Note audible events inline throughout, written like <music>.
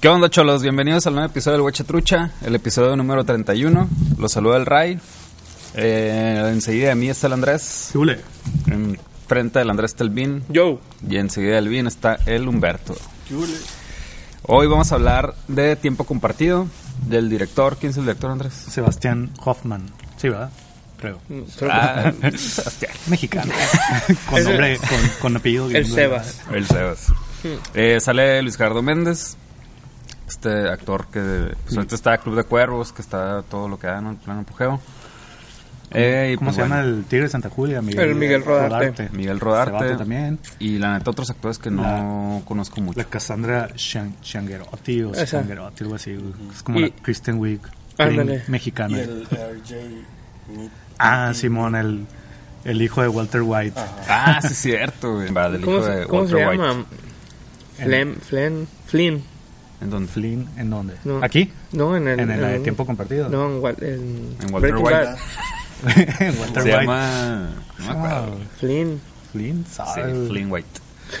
¿Qué onda, cholos? Bienvenidos al nuevo episodio del Hueche Trucha, el episodio número 31. Los saluda el Ray. Eh, enseguida de mí está el Andrés. En frente del Andrés está el Vin. Yo. Y enseguida del Vin está el Humberto. Hoy vamos a hablar de tiempo compartido, del director. ¿Quién es el director, Andrés? Sebastián Hoffman. Sí, ¿verdad? Creo. Ah, <laughs> Sebastián. Mexicano. <laughs> con nombre, con, con apellido. El. Sebas. El Sebas. Eh, sale Luis Gerardo Méndez, este actor que pues, ahorita está Club de Cuervos, que está todo lo que da. En plan apogeo. Eh, y ¿Cómo pues, se llama bueno, el tigre de Santa Julia? Miguel, El Miguel Rodarte. Miguel Rodarte. También. Y la neta, otros actores que no conozco mucho. La Cassandra Changuerotti o Esa. Changuerotti, algo así. Es como Y- la Kristen Wiig mexicana. Y el RJ. Ah, Simón, el, el hijo de Walter White. Ah, sí, es cierto, güey. Va, del ¿Cómo, hijo se, de cómo se Walter White. llama? Flynn, Flynn, Flynn. ¿En dónde? Flynn, ¿en dónde? No. ¿Aquí? No, en el... En el de en- tiempo compartido. No, en, Wal- en, En Walter Breaking White. Bad. <laughs> Walter Se White. llama... No me acuerdo. Flynn. Flynn, Sí. Flynn White. <laughs>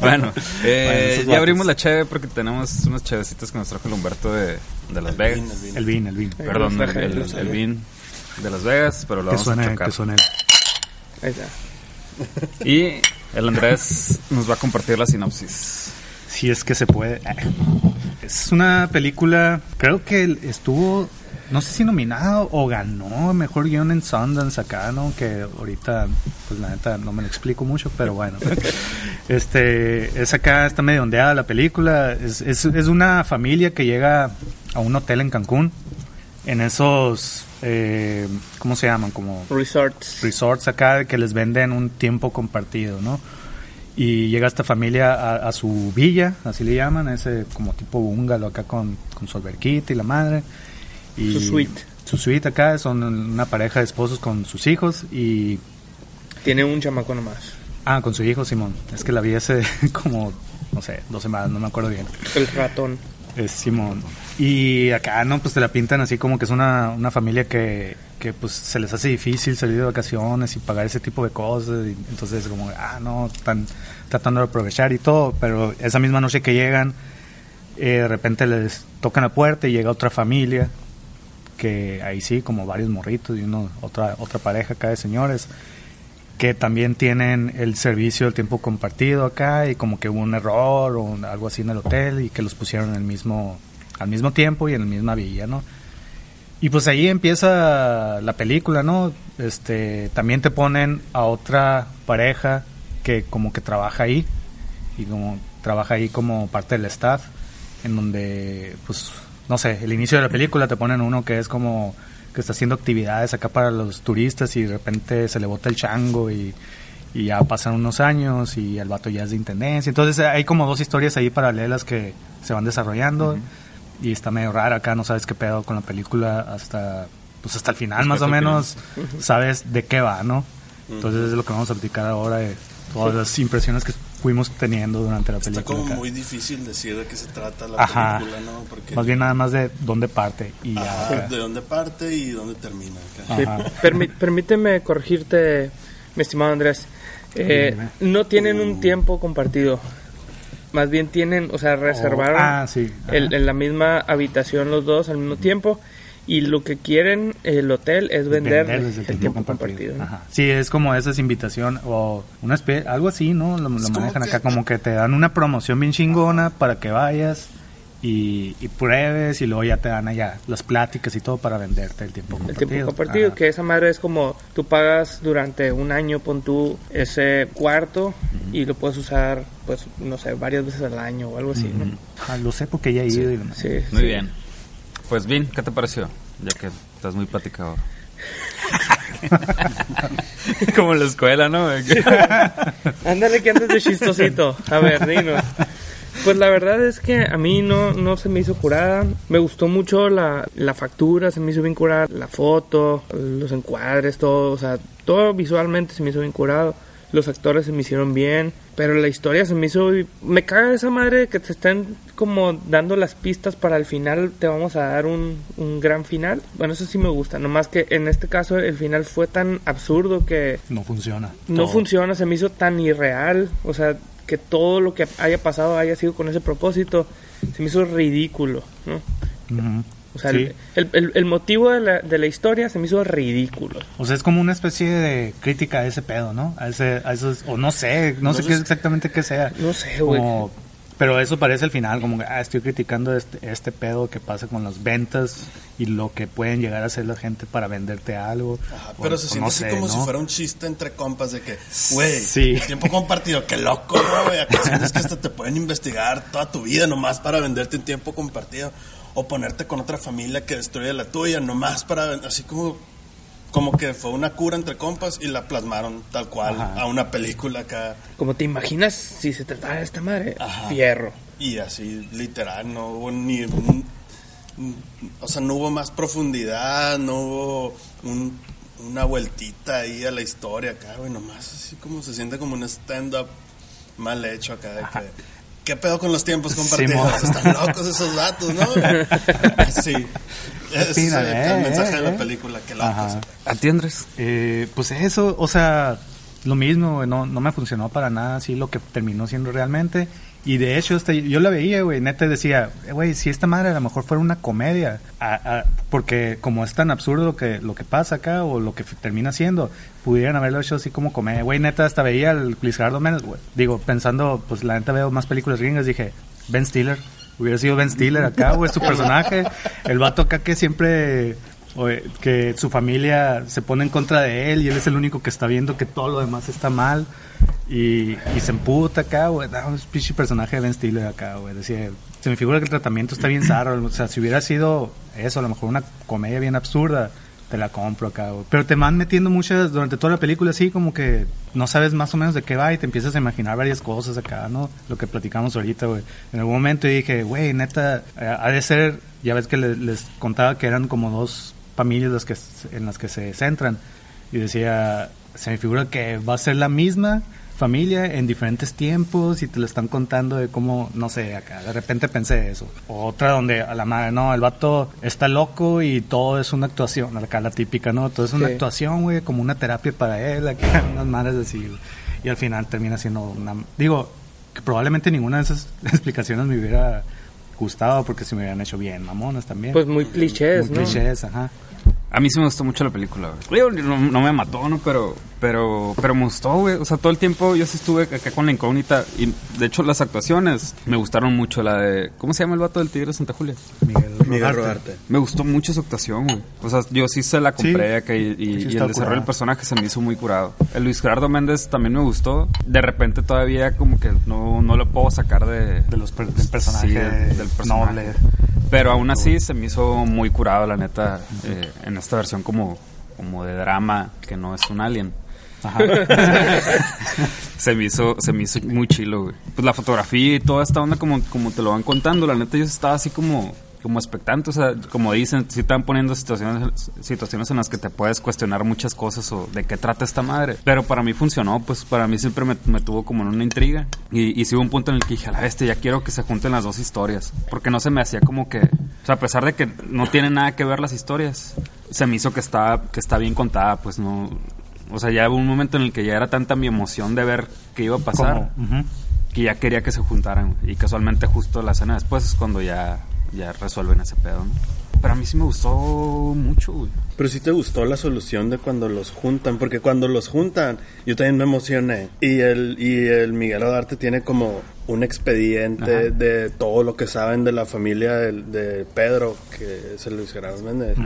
bueno, eh, Bueno, ya abrimos la cheve porque tenemos unas chevecitas que nos trajo el Humberto de, de Las Vegas. El vin, el vin. Perdón, el, el, el vin de Las Vegas, pero lo vamos a suene, chocar. que suene. Ahí está. Y el Andrés nos va a compartir la sinopsis. Si es que se puede. Es una película, creo que estuvo, no sé si nominado o ganó mejor guion en Sundance acá, ¿no? Que ahorita, pues la neta no me lo explico mucho, pero bueno. <laughs> este, es acá, está medio ondeada la película. Es, es, es una familia que llega a un hotel en Cancún. En esos, eh, ¿cómo se llaman? Como Resorts. resorts acá que les venden un tiempo compartido, ¿no? Y llega esta familia a, a su villa, así le llaman, ese como tipo bungalow acá con, con su alberquita y la madre. Y Su suite. Su suite acá, son una pareja de esposos con sus hijos y... Tiene un chamaco nomás. Ah, con su hijo Simón. Es que la vi hace <laughs> como, no sé, dos semanas, no me acuerdo bien. El ratón. Es Simón. Y acá, ¿no? Pues te la pintan así como que es una, una familia que, que pues se les hace difícil salir de vacaciones y pagar ese tipo de cosas. Entonces como, ah, no, están tratando de aprovechar y todo. Pero esa misma noche que llegan, eh, de repente les tocan la puerta y llega otra familia. Que ahí sí, como varios morritos y uno, otra, otra pareja acá de señores que también tienen el servicio del tiempo compartido acá y como que hubo un error o algo así en el hotel y que los pusieron en el mismo al mismo tiempo y en la misma villa, ¿no? Y pues ahí empieza la película, ¿no? Este, también te ponen a otra pareja que como que trabaja ahí y como trabaja ahí como parte del staff en donde pues no sé, el inicio de la película te ponen uno que es como que está haciendo actividades acá para los turistas y de repente se le bota el chango y, ya pasan unos años y el vato ya es de intendencia. Entonces hay como dos historias ahí paralelas que se van desarrollando y está medio raro acá, no sabes qué pedo con la película hasta pues hasta el final más o el final. menos sabes de qué va, ¿no? Entonces es lo que vamos a platicar ahora de todas las impresiones que fuimos teniendo durante la Está película. como acá. muy difícil decir de qué se trata la Ajá. película, ¿no? Porque Más bien nada más de dónde parte y ya. Ajá, de dónde parte y dónde termina. acá. Sí, Ajá. permi- permíteme corregirte, mi estimado Andrés. Eh, no tienen un tiempo compartido. Más bien tienen, o sea, reservaron ah, sí. El- en la misma habitación los dos al mismo tiempo y lo que quieren el hotel es vender, Venderles el tiempo, compartido. ¿no? Ajá. Sí, es como esa es invitación o una especie, algo así, ¿no? Lo, lo como manejan que- acá como que te dan una promoción bien chingona para que vayas y, y pruebes y luego ya te dan allá las pláticas y todo para venderte el tiempo El compartido. tiempo compartido, Ajá. que esa madre es como tú pagas durante un año, pon tú ese cuarto y lo puedes usar, pues, no sé, varias veces al año o algo así, ¿no? Ah, lo sé porque ya he ido y demás. Sí, Muy sí. bien. Pues bien, ¿qué te pareció? Ya que estás muy platicador. <laughs> Como en la escuela, ¿no? <laughs> Ándale que antes de chistosito. A ver, dinos. Pues la verdad es que a mí no, no se me hizo curada. Me gustó mucho la, la factura, se me hizo bien curada la foto, los encuadres, todo. O sea, todo visualmente se me hizo bien curado. Los actores se me hicieron bien, pero la historia se me hizo... Me caga esa madre que te estén como dando las pistas para el final, te vamos a dar un, un gran final. Bueno, eso sí me gusta, nomás que en este caso el final fue tan absurdo que No funciona. no Todo. funciona, se me hizo tan irreal, o sea, que todo lo que haya pasado haya sido con ese propósito, se me hizo ridículo, ¿no? Ujú. O sea, Sí. el, el- el motivo de la, de la historia se me hizo ridículo. O sea, es como una especie de crítica a ese pedo, ¿no? A ese, a esos, o no sé, no, sé sé qué exactamente qué sea. No sé, güey. Como- pero eso parece el final, como que ah, estoy criticando este, este pedo que pasa con las ventas y lo que pueden llegar a hacer la gente para venderte algo. Ajá, O- pero se no siente así sé, como ¿no? si fuera un chiste entre compas de que, güey, Sí. tiempo compartido, qué loco, ¿no, güey? Acá sientes que hasta te pueden investigar toda tu vida nomás para venderte un tiempo compartido. O ponerte con otra familia que destruye la tuya nomás para... Así como, como que fue una cura entre compas y la plasmaron tal cual Ajá. a una película acá. Como te imaginas si se tratara de esta madre, Ajá. fierro. Y así, literal, no hubo ni... o sea, no hubo más profundidad, no hubo un- una vueltita ahí a la historia acá, güey, nomás así como se siente como un stand-up mal hecho acá de que... ¿Qué pedo con los tiempos compartidos? Están locos esos datos, ¿no? <laughs> Sí. Es el, eh, mensaje eh, de la eh. película, que locos. ¿A ti, Andrés? Eh, pues eso, o sea, lo mismo, no, no me funcionó para nada así lo que terminó siendo realmente. Y de hecho, este, yo la veía, güey, neta decía, güey, si esta madre a lo mejor fuera una comedia, porque como es tan absurdo lo que, lo que pasa acá o lo que termina siendo, pudieran haberlo hecho así como comedia. Güey, neta, hasta veía el Luis Gerardo Méndez, güey. Digo, pensando, pues la neta veo más películas gringas, dije, Ben Stiller. Hubiera sido Ben Stiller acá, güey, su personaje. El vato acá que siempre que su familia se pone en contra de él y él es el único que está viendo que todo lo demás está mal y, y se emputa acá, güey. No, es pinche personaje de Ben Stiller acá, güey. Decía, se me figura que el tratamiento está bien zarro. O sea, si hubiera sido eso, a lo mejor una comedia bien absurda, te la compro acá, güey. Pero te van metiendo muchas, durante toda la película, así como que no sabes más o menos de qué va y te empiezas a imaginar varias cosas acá, ¿no? Lo que platicamos ahorita, güey. En algún momento dije, güey, neta, eh, ha de ser, ya ves que le- les contaba que eran como dos familias las que, en las que se centran. Y decía, se me figura que va a ser la misma familia en diferentes tiempos y te lo están contando de cómo, no sé, acá de repente pensé eso. Otra donde a la madre, no, el vato está loco y todo es una actuación, acá la típica, ¿no? Todo es una Sí. actuación, güey, como una terapia para él, acá <laughs> unas madres así. Y al final termina siendo una... Digo, que probablemente ninguna de esas <laughs> explicaciones me hubiera gustado porque se me hubieran hecho bien mamonas también. Pues muy clichés, Muy ¿no? clichés, ajá. A mí sí me gustó mucho la película, güey. No, no me mató, ¿no? Pero, pero, pero me gustó, güey. O sea, todo el tiempo yo sí estuve acá con la incógnita. Y de hecho, las actuaciones me gustaron mucho. La de. ¿Cómo se llama el vato del Tigre de Santa Julia? Miguel, Miguel Rodarte. Rodarte. Me gustó mucho su actuación, güey. O sea, yo sí se la compré Sí. acá y, y- Sí, y está el desarrollo del personaje se me hizo muy curado. El Luis Gerardo Méndez también me gustó. De repente todavía como que no, no lo puedo sacar de... De los per- del personaje Sí, del- del personaje. noble. Pero aún así se me hizo muy curado, la neta, eh, en esta versión como, como de drama, que no es un alien. Ajá. <laughs> se me hizo se me hizo muy chilo, güey. Pues la fotografía y toda esta onda como, como te lo van contando, la neta yo estaba así como como expectante, o sea, como dicen, si están poniendo situaciones situaciones en las que te puedes cuestionar muchas cosas o de qué trata esta madre. Pero para mí funcionó, pues para mí siempre me, me tuvo como en una intriga. Y, y sí hubo un punto en el que dije, a la bestia, ya quiero que se junten las dos historias. Porque no se me hacía como que, o sea, a pesar de que no tienen nada que ver las historias, se me hizo que está, que está bien contada, pues no, o sea, ya hubo un momento en el que ya era tanta mi emoción de ver qué iba a pasar que ya quería que se juntaran. Y casualmente justo la escena después es cuando ya, ya resuelven ese pedo, ¿no? pero a mí sí me gustó mucho, güey. Pero sí te gustó la solución de cuando los juntan, porque cuando los juntan, yo también me emocioné. Y el, y el Miguel Rodarte tiene como un expediente de todo lo que saben de la familia de, de Pedro, que es el Luis Gerardo Méndez.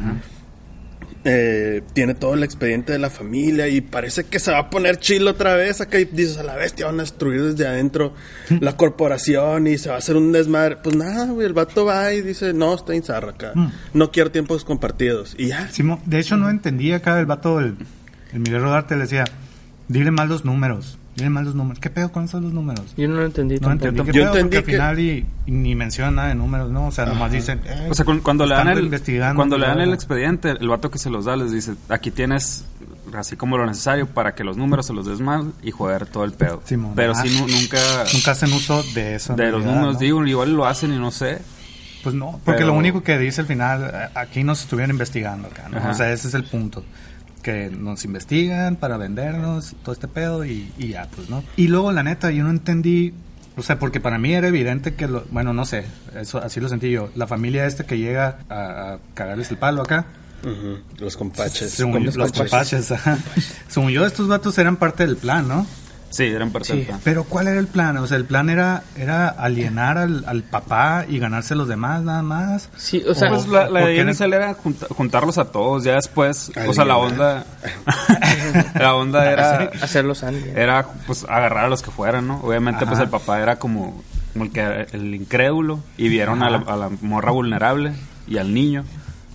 Eh, tiene todo el expediente de la familia y parece que se va a poner chilo otra vez acá y dices a la bestia van a destruir desde adentro la corporación y se va a hacer un desmadre pues nada güey el vato va y dice no está en acá. Mm. no quiero tiempos compartidos y ya. Simón, de hecho, no entendía acá el vato, el, el Miguel Rodarte le decía, dile mal los números, dile mal los números. ¿Qué pedo con esos los números? Yo no lo entendí No tampoco. entendí qué Yo pedo, entendí porque que- al final y, y ni menciona nada de números, ¿no? O sea, nomás dicen... "Eh, O sea, cu- cuando le dan están el investigando, cuando le dan el bla, bla". expediente, el vato que se los da les dice, aquí tienes así como lo necesario para que los números se los des mal y joder todo el pedo. Simón, Pero sí nu- nunca Nunca hacen uso de eso. en de los realidad, números ¿no? digo, igual lo hacen y no sé. Pues no, porque Pero- lo único que dice al final, eh, aquí nos estuvieron investigando acá, ¿no? Ajá. O sea, ese es el punto. Que nos investigan para vendernos, todo este pedo y, y ya, pues, ¿no? Y luego, la neta, yo no entendí, o sea, porque para mí era evidente que, lo, bueno, no sé, eso así lo sentí yo. La familia este que llega a, a cagarles el palo acá, los compaches según yo, los compaches, ajá. según yo, estos vatos eran parte del plan, ¿no? Sí, eran parte del plan. Pero ¿cuál era el plan? O sea, el plan era, era alienar al, al papá y ganarse a los demás nada más. Sí, o sea, Pues la, la ¿por idea inicial era junta- juntarlos a todos, ya después, o sea, la Alienar. onda, <laughs> la onda era, hacerlos alguien. era pues agarrar a los que fueran, ¿no? Obviamente pues Ajá. el papá era como, como el que el incrédulo y vieron a la, a la morra vulnerable y al niño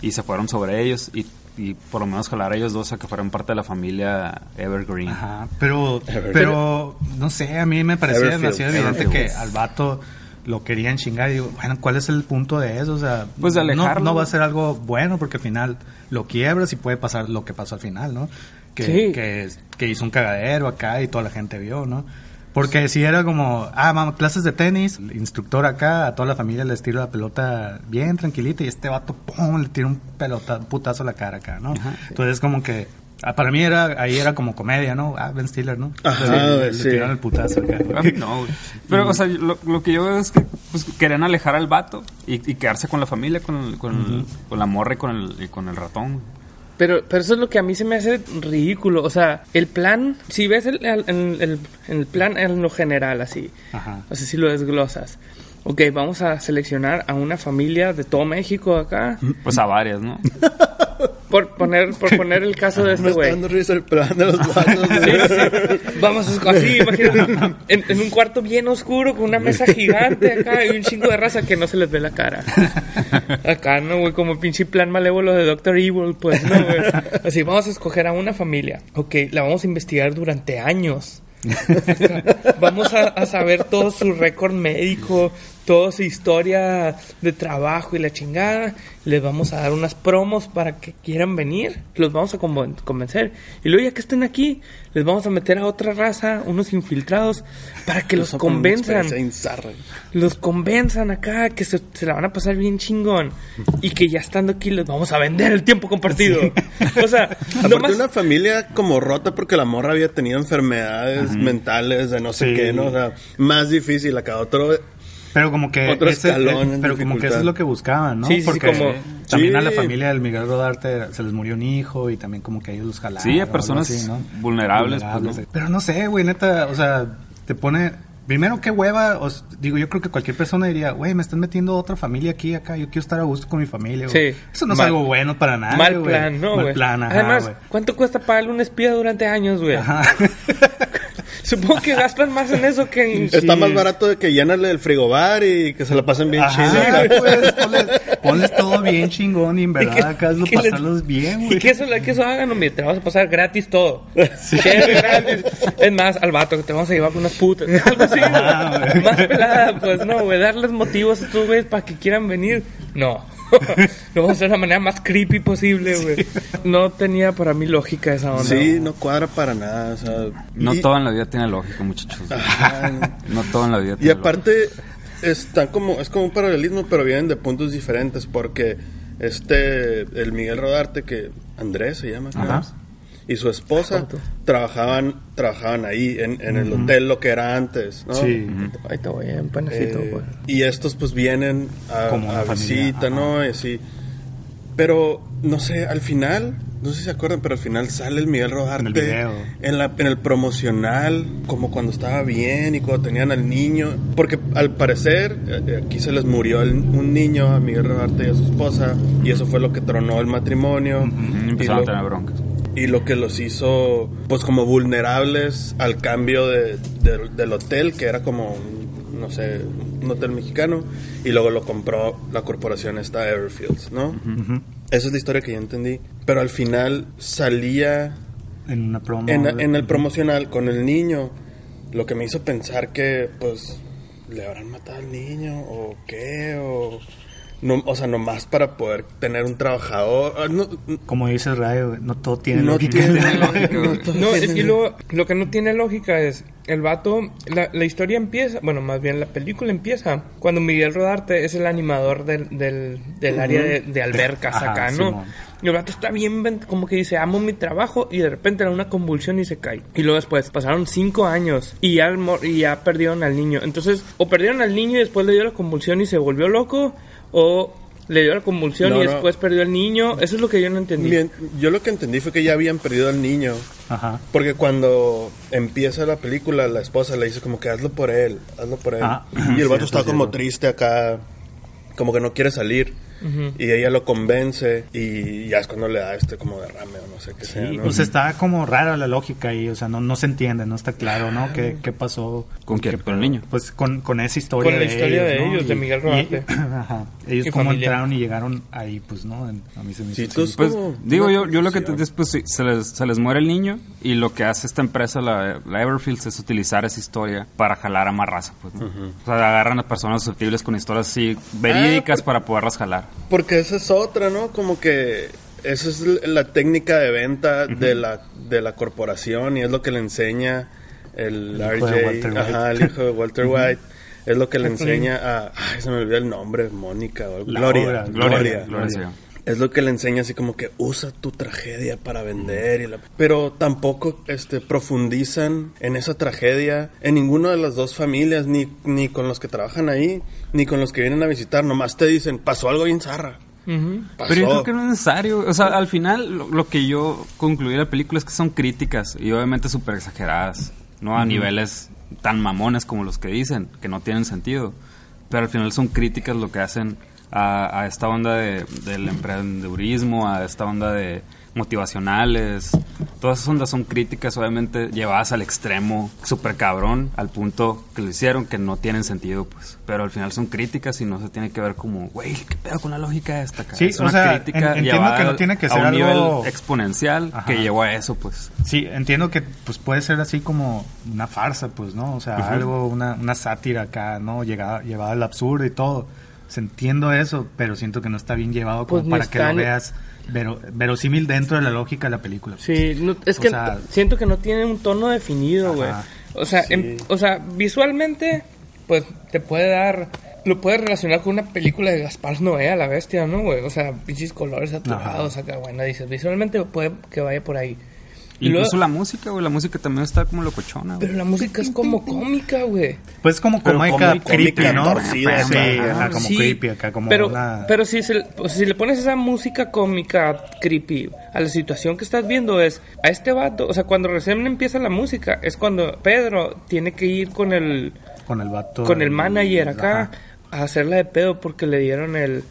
y se fueron sobre ellos y, y por lo menos jalar a ellos dos a que fueran parte de la familia Evergreen. Ajá, pero, pero no sé, a mí me parecía Everfield, demasiado evidente que al vato lo querían chingar y digo, bueno, ¿cuál es el punto de eso? O sea, Pues de no, va a ser algo bueno porque al final lo quiebras y puede pasar lo que pasó al final, ¿no? Que, Sí. que, que hizo un cagadero acá y toda la gente vio, ¿no? Porque si era como, ah, vamos, clases de tenis, el instructor acá, a toda la familia les tira la pelota bien tranquilita y este vato, pum, le tira un pelota, un putazo a la cara acá, ¿no? Entonces como que, ah, para mí era, ahí era como comedia, ¿no? Ah, Ben Stiller, ¿no? Ajá, le, le- güey, le sí. tiraron el putazo acá. A mí no, güey. Pero, o sea, lo, lo que yo veo es que pues, querían alejar al vato y, y quedarse con la familia, con, el- con, el- con la morra y con el, y con el ratón. Pero, pero eso es lo que a mí se me hace ridículo. O sea, el plan, si ves el, el, el- el plan en lo general, así, Ajá. o sea, si lo desglosas. Ok, vamos a seleccionar a una familia de todo México acá. Pues a varias, ¿no? <laughs> Por poner, por poner el caso de me este güey. dando risa el plan de los vatos Sí, sí. Vamos a- así, imagínate, <laughs> en, en un cuarto bien oscuro con una mesa gigante acá y un chingo de raza que no se les ve la cara. Acá, ¿no, güey? Como pinche plan malévolo de Doctor Evil, pues, ¿no, güey? Así, vamos a escoger a una familia. Ok, la vamos a investigar durante años. Vamos a, a saber todo su récord médico, toda su historia de trabajo y la chingada. Les vamos a dar unas promos para que quieran venir. Los vamos a conven- convencer. Y luego ya que estén aquí, les vamos a meter a otra raza, unos infiltrados, para que los convenzan. Los convenzan acá, que se, se la van a pasar bien chingón. Y que ya estando aquí les vamos a vender el tiempo compartido. O sea, <laughs> Aparte nomás... una familia como rota porque la morra había tenido enfermedades mentales de no sé Sí. qué, ¿no? O sea, más difícil acá. Otro... Pero como que Otro ese- escalón en pero como que eso es lo que buscaban, ¿no? Sí, sí, sí, Porque como- también Sí. a la familia del Miguel Rodarte se les murió un hijo y también como que ellos los jalaron. Sí, a personas así, ¿no? vulnerables, pues, ¿no? Pero no sé, güey, neta, o sea, te pone primero qué hueva, o s- digo, yo creo que cualquier persona diría, güey, me están metiendo otra familia aquí acá, yo quiero estar a gusto con mi familia. Sí. Eso no es Mal- algo bueno para nada, Mal plan, ¿no, Mal güey? plan, ajá, Además. ¿cuánto cuesta pagarle un espía durante años, güey? <laughs> Supongo que gastan más en eso que en... Está más barato de que llenarle el frigobar y que se la pasen bien chido. pues, ponles, ponles todo bien chingón y en verdad acá es lo que les- pasarlos bien, Y güey. que eso, que eso hagan, hombre, te vamos a pasar gratis todo. Gratis. Es más, al vato que te vamos a llevar con unas putas. <laughs> Algo así, Ah. Más pelada, pues no, güey. Darles motivos a estos güeyes para que quieran venir. No. <laughs> Lo vamos a hacer de la manera más creepy posible, güey. No tenía para mí lógica esa onda. Sí, no cuadra para nada. O sea, No y- todo en la vida tiene lógica, muchachos. Ajá. No todo en la vida Y tiene aparte, están como, es como un paralelismo, pero vienen de puntos diferentes, porque este, el Miguel Rodarte, que Andrés se llama, Ajá. Y su esposa trabajaban, trabajaban ahí, en, en el hotel, lo que era antes, ¿no? Sí. Ahí te voy, un panecito, Eh, güey. y estos pues vienen a, Como a visita, ajá. ¿no? Y así. Pero, no sé, al final, no sé si se acuerdan, pero al final sale el Miguel Rodarte. En el video. En, la, en el promocional, como cuando estaba bien y cuando tenían al niño. Porque al parecer, eh, aquí se les murió el- un niño a Miguel Rodarte y a su esposa. Y eso fue lo que tronó el matrimonio. Y y, empezaron a tener broncas. Y lo que los hizo, pues, como vulnerables al cambio de, de- del hotel, que era como, un, no sé, un hotel mexicano. Y luego lo compró la corporación esta Everfields, ¿no? Esa es la historia que yo entendí. Pero al final salía En una promo. en, en el promocional con el niño. Lo que me hizo pensar que, pues, le habrán matado al niño o qué, o... No, o sea, nomás para poder tener un trabajador. Ah, No, Como dice güey, no todo tiene no lógica. tiene <laughs> lógica, no todo No, tiene- es que luego, lo que no tiene lógica es, el vato, la, la historia empieza, bueno, más bien la película empieza cuando Miguel Rodarte es el animador del, del, del área de, de albercas Ajá, acá, ¿no? Simón. Y el vato está bien, como que dice, amo mi trabajo y de repente le da una convulsión y se cae. Y luego después pasaron cinco años y ya, y ya perdieron al niño. Entonces, o perdieron al niño y después le dio la convulsión y se volvió loco, o le dio la convulsión No, y no. después perdió al niño. Eso es lo que yo no entendí. Bien, yo lo que entendí fue que ya habían perdido al niño. Ajá. Porque cuando empieza la película, la esposa le dice como que hazlo por él, hazlo por él. Ah, <clears throat> y el vato está como cierto. triste acá, como que no quiere salir. Y ella lo convence y ya es cuando le da este como derrame o no sé qué sea, Sí, ¿no? pues está como rara la lógica ahí, o sea, no, no se entiende, no está claro, ¿no? ¿Qué, qué pasó? ¿Con quién? qué- ¿Con el niño? Pues con, con esa historia Con la historia de ¿no? ellos, de Miguel Rodarte. <clears throat> ajá, ellos cómo familia. entraron y llegaron ahí, pues, ¿no? En- a mí se me Sí, hizo. Pues como digo yo, yo lo que te después sí, se les, se les muere el niño y lo que hace esta empresa, la, la Everfields, es utilizar esa historia para jalar a más raza. Pues, ¿no? O sea, agarran a personas susceptibles con historias así verídicas pues- para poderlas jalar. Porque esa es otra, ¿no? Como que esa es la técnica de venta de, la, de la corporación y es lo que le enseña el, El hijo RJ, de Walter White. ajá, el hijo de Walter White. Es lo que le enseña a... Ay, se me olvidó el nombre, Mónica Gloria. Gloria. Gloria, Gloria. Es lo que le enseña así como que usa tu tragedia para vender. Y la- Pero tampoco este, profundizan en esa tragedia en ninguna de las dos familias, ni, ni con los que trabajan ahí, ni con los que vienen a visitar. Nomás te dicen, pasó algo bien zarra. Pero yo creo que no es necesario. O sea, al final lo, lo que yo concluí de la película es que son críticas y obviamente súper exageradas. No a niveles tan mamones como los que dicen, que no tienen sentido. Pero al final son críticas lo que hacen a, a esta onda de, del emprendedurismo, a esta onda de motivacionales. Todas esas ondas son críticas, obviamente llevadas al extremo, súper cabrón, al punto que lo hicieron, que no tienen sentido, pues. Pero al final son críticas y no se tiene que ver como, güey, ¿qué pedo con la lógica de esta? cara?" Sí, es o una sea, crítica en- entiendo que no tiene que a ser un algo- nivel exponencial Ajá. que llevó a eso, pues. Sí, entiendo que pues puede ser así como una farsa, pues, ¿no? O sea, algo, una, una sátira acá, ¿no? Llegada, llevada al absurdo y todo. Entiendo eso, pero siento que no está bien llevado como Pues para que lo veas vero- verosímil dentro de la lógica de la película. Sí, no- es O que sea- siento que no tiene un tono definido, güey. O sea, em- o sea, visualmente, pues te puede dar, lo puedes relacionar con una película de Gaspar Noé a la bestia, ¿no, güey? O sea, pinches colores saturados acá, bueno, dices, visualmente puede que vaya por ahí. Y Incluso luego- la música, güey, la música también está como locochona, güey. Pero la música es como cómica, güey. Pues como Pero cómica creepy, ¿no? torcida, sí, ajá, como Sí, creepy acá, como pero, una... pero si, se, o sea, si le pones esa música cómica, creepy, a la situación que estás viendo es, a este vato, o sea, cuando recién empieza la música, es cuando Pedro tiene que ir con el, con el vato... con el manager acá Ajá. a hacerla de pedo porque le dieron el...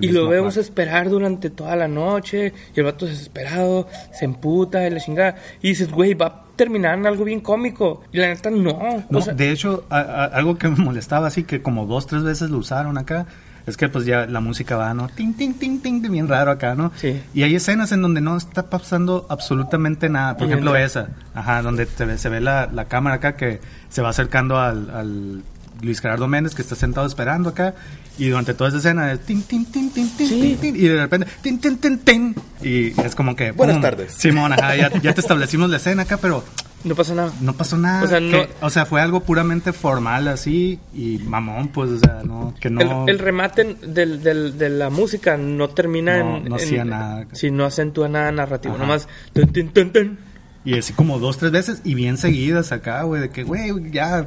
Y lo vemos esperar durante toda la noche y el vato desesperado se emputa y la chingada y dices, güey, va a terminar en algo bien cómico y la neta no. No, o sea, de hecho, a- a- algo que me molestaba así, que como dos, tres veces lo usaron acá, es que pues ya la música va, ¿no? Ting, ting, ting, ting, bien raro acá, ¿no? Sí. Y hay escenas en donde no está pasando absolutamente nada. Por ejemplo, esa, ajá, donde te ve- se ve la, la cámara acá que se va acercando al, al Luis Gerardo Méndez que está sentado esperando acá. Y durante toda esa escena es tin, tin, tin, tin, tin, Sí. tin, tin, y de repente tin, tin, tin, tin, y es como que... Buenas tardes. Simón, ajá, ya, ya te establecimos la escena acá, pero no pasa nada. no pasó nada. O sea, que- no- o sea, fue algo puramente formal así y mamón, pues, o sea, no, que no. El, el remate del, del- de la música no termina No, en. no en- hacía nada. Sí, no acentúa nada narrativo. Ajá. Nomás. tun, tun, tun, tun. Y así como dos, tres veces y bien seguidas acá, güey, de que, güey, ya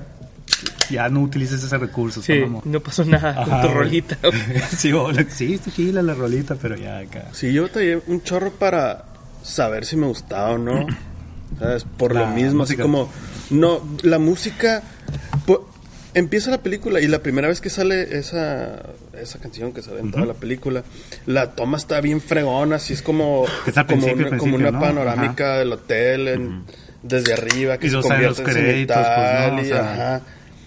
ya no utilices ese recurso. Sí, no pasó nada con tu rolita. <laughs> sí, o- sí, la rolita, pero ya acá. Sí, yo batallé un chorro para saber si me gustaba o no. ¿Sabes? Por La lo mismo, música. así como. No, la música. pu- empieza la película y la primera vez que sale esa, esa canción que sale en toda la película, la toma está bien fregona, así es como, como, una, como una ¿no? panorámica del hotel en- desde arriba que Y se los convierte en créditos, pues, ¿no? O y, sea, ajá.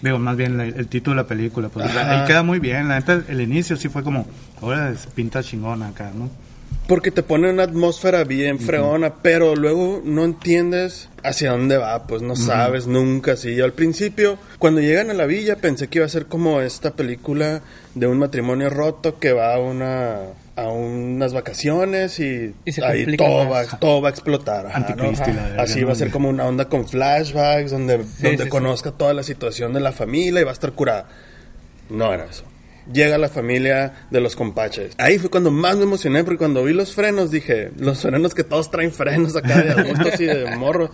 Digo, más bien la- el título de la película. Pues, ahí queda muy bien. La neta, el inicio sí fue como, ahora es pinta chingona acá, ¿no? Porque te pone una atmósfera bien fregona, pero luego no entiendes hacia dónde va, pues no sabes nunca. Sí, yo al principio, cuando llegan a la villa, pensé que iba a ser como esta película de un matrimonio roto que va a una a unas vacaciones y, Y se ahí todo va, todo va a explotar. ajá, ¿no? Así va a ser como una onda con flashbacks donde, donde sí, sí. conozca toda la situación de la familia y va a estar curada. No era eso. Llega la familia de los compaches. Ahí fue cuando más me emocioné, porque cuando vi los frenos, dije, los frenos que todos traen frenos acá de adultos y de <laughs> morro.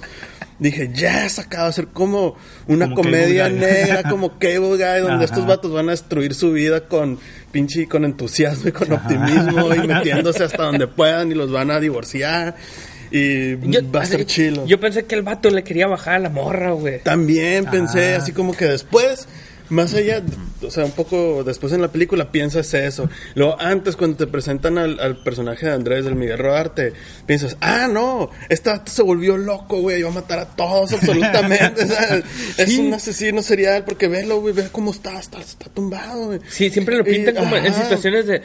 Dije, ya, esa acaba de ser como una Como comedia negra, como Cable Guy, donde Ajá. estos vatos van a destruir su vida con pinche, con entusiasmo y con optimismo y <laughs> metiéndose hasta donde puedan y los van a divorciar. Y va a ser chilo. Yo pensé que el vato le quería bajar a la morra, güey. También pensé, así como que después, más allá, o sea, un poco después en la película piensas eso. Luego, antes, cuando te presentan al, al personaje de Andrés, del Miguel Rodarte, piensas, ah, no, vato se volvió loco, güey, va a matar a todos absolutamente. <laughs> Es un asesino serial, porque velo, güey, ve cómo está, está, está tumbado, güey. Sí, siempre lo pintan Y- como en situaciones de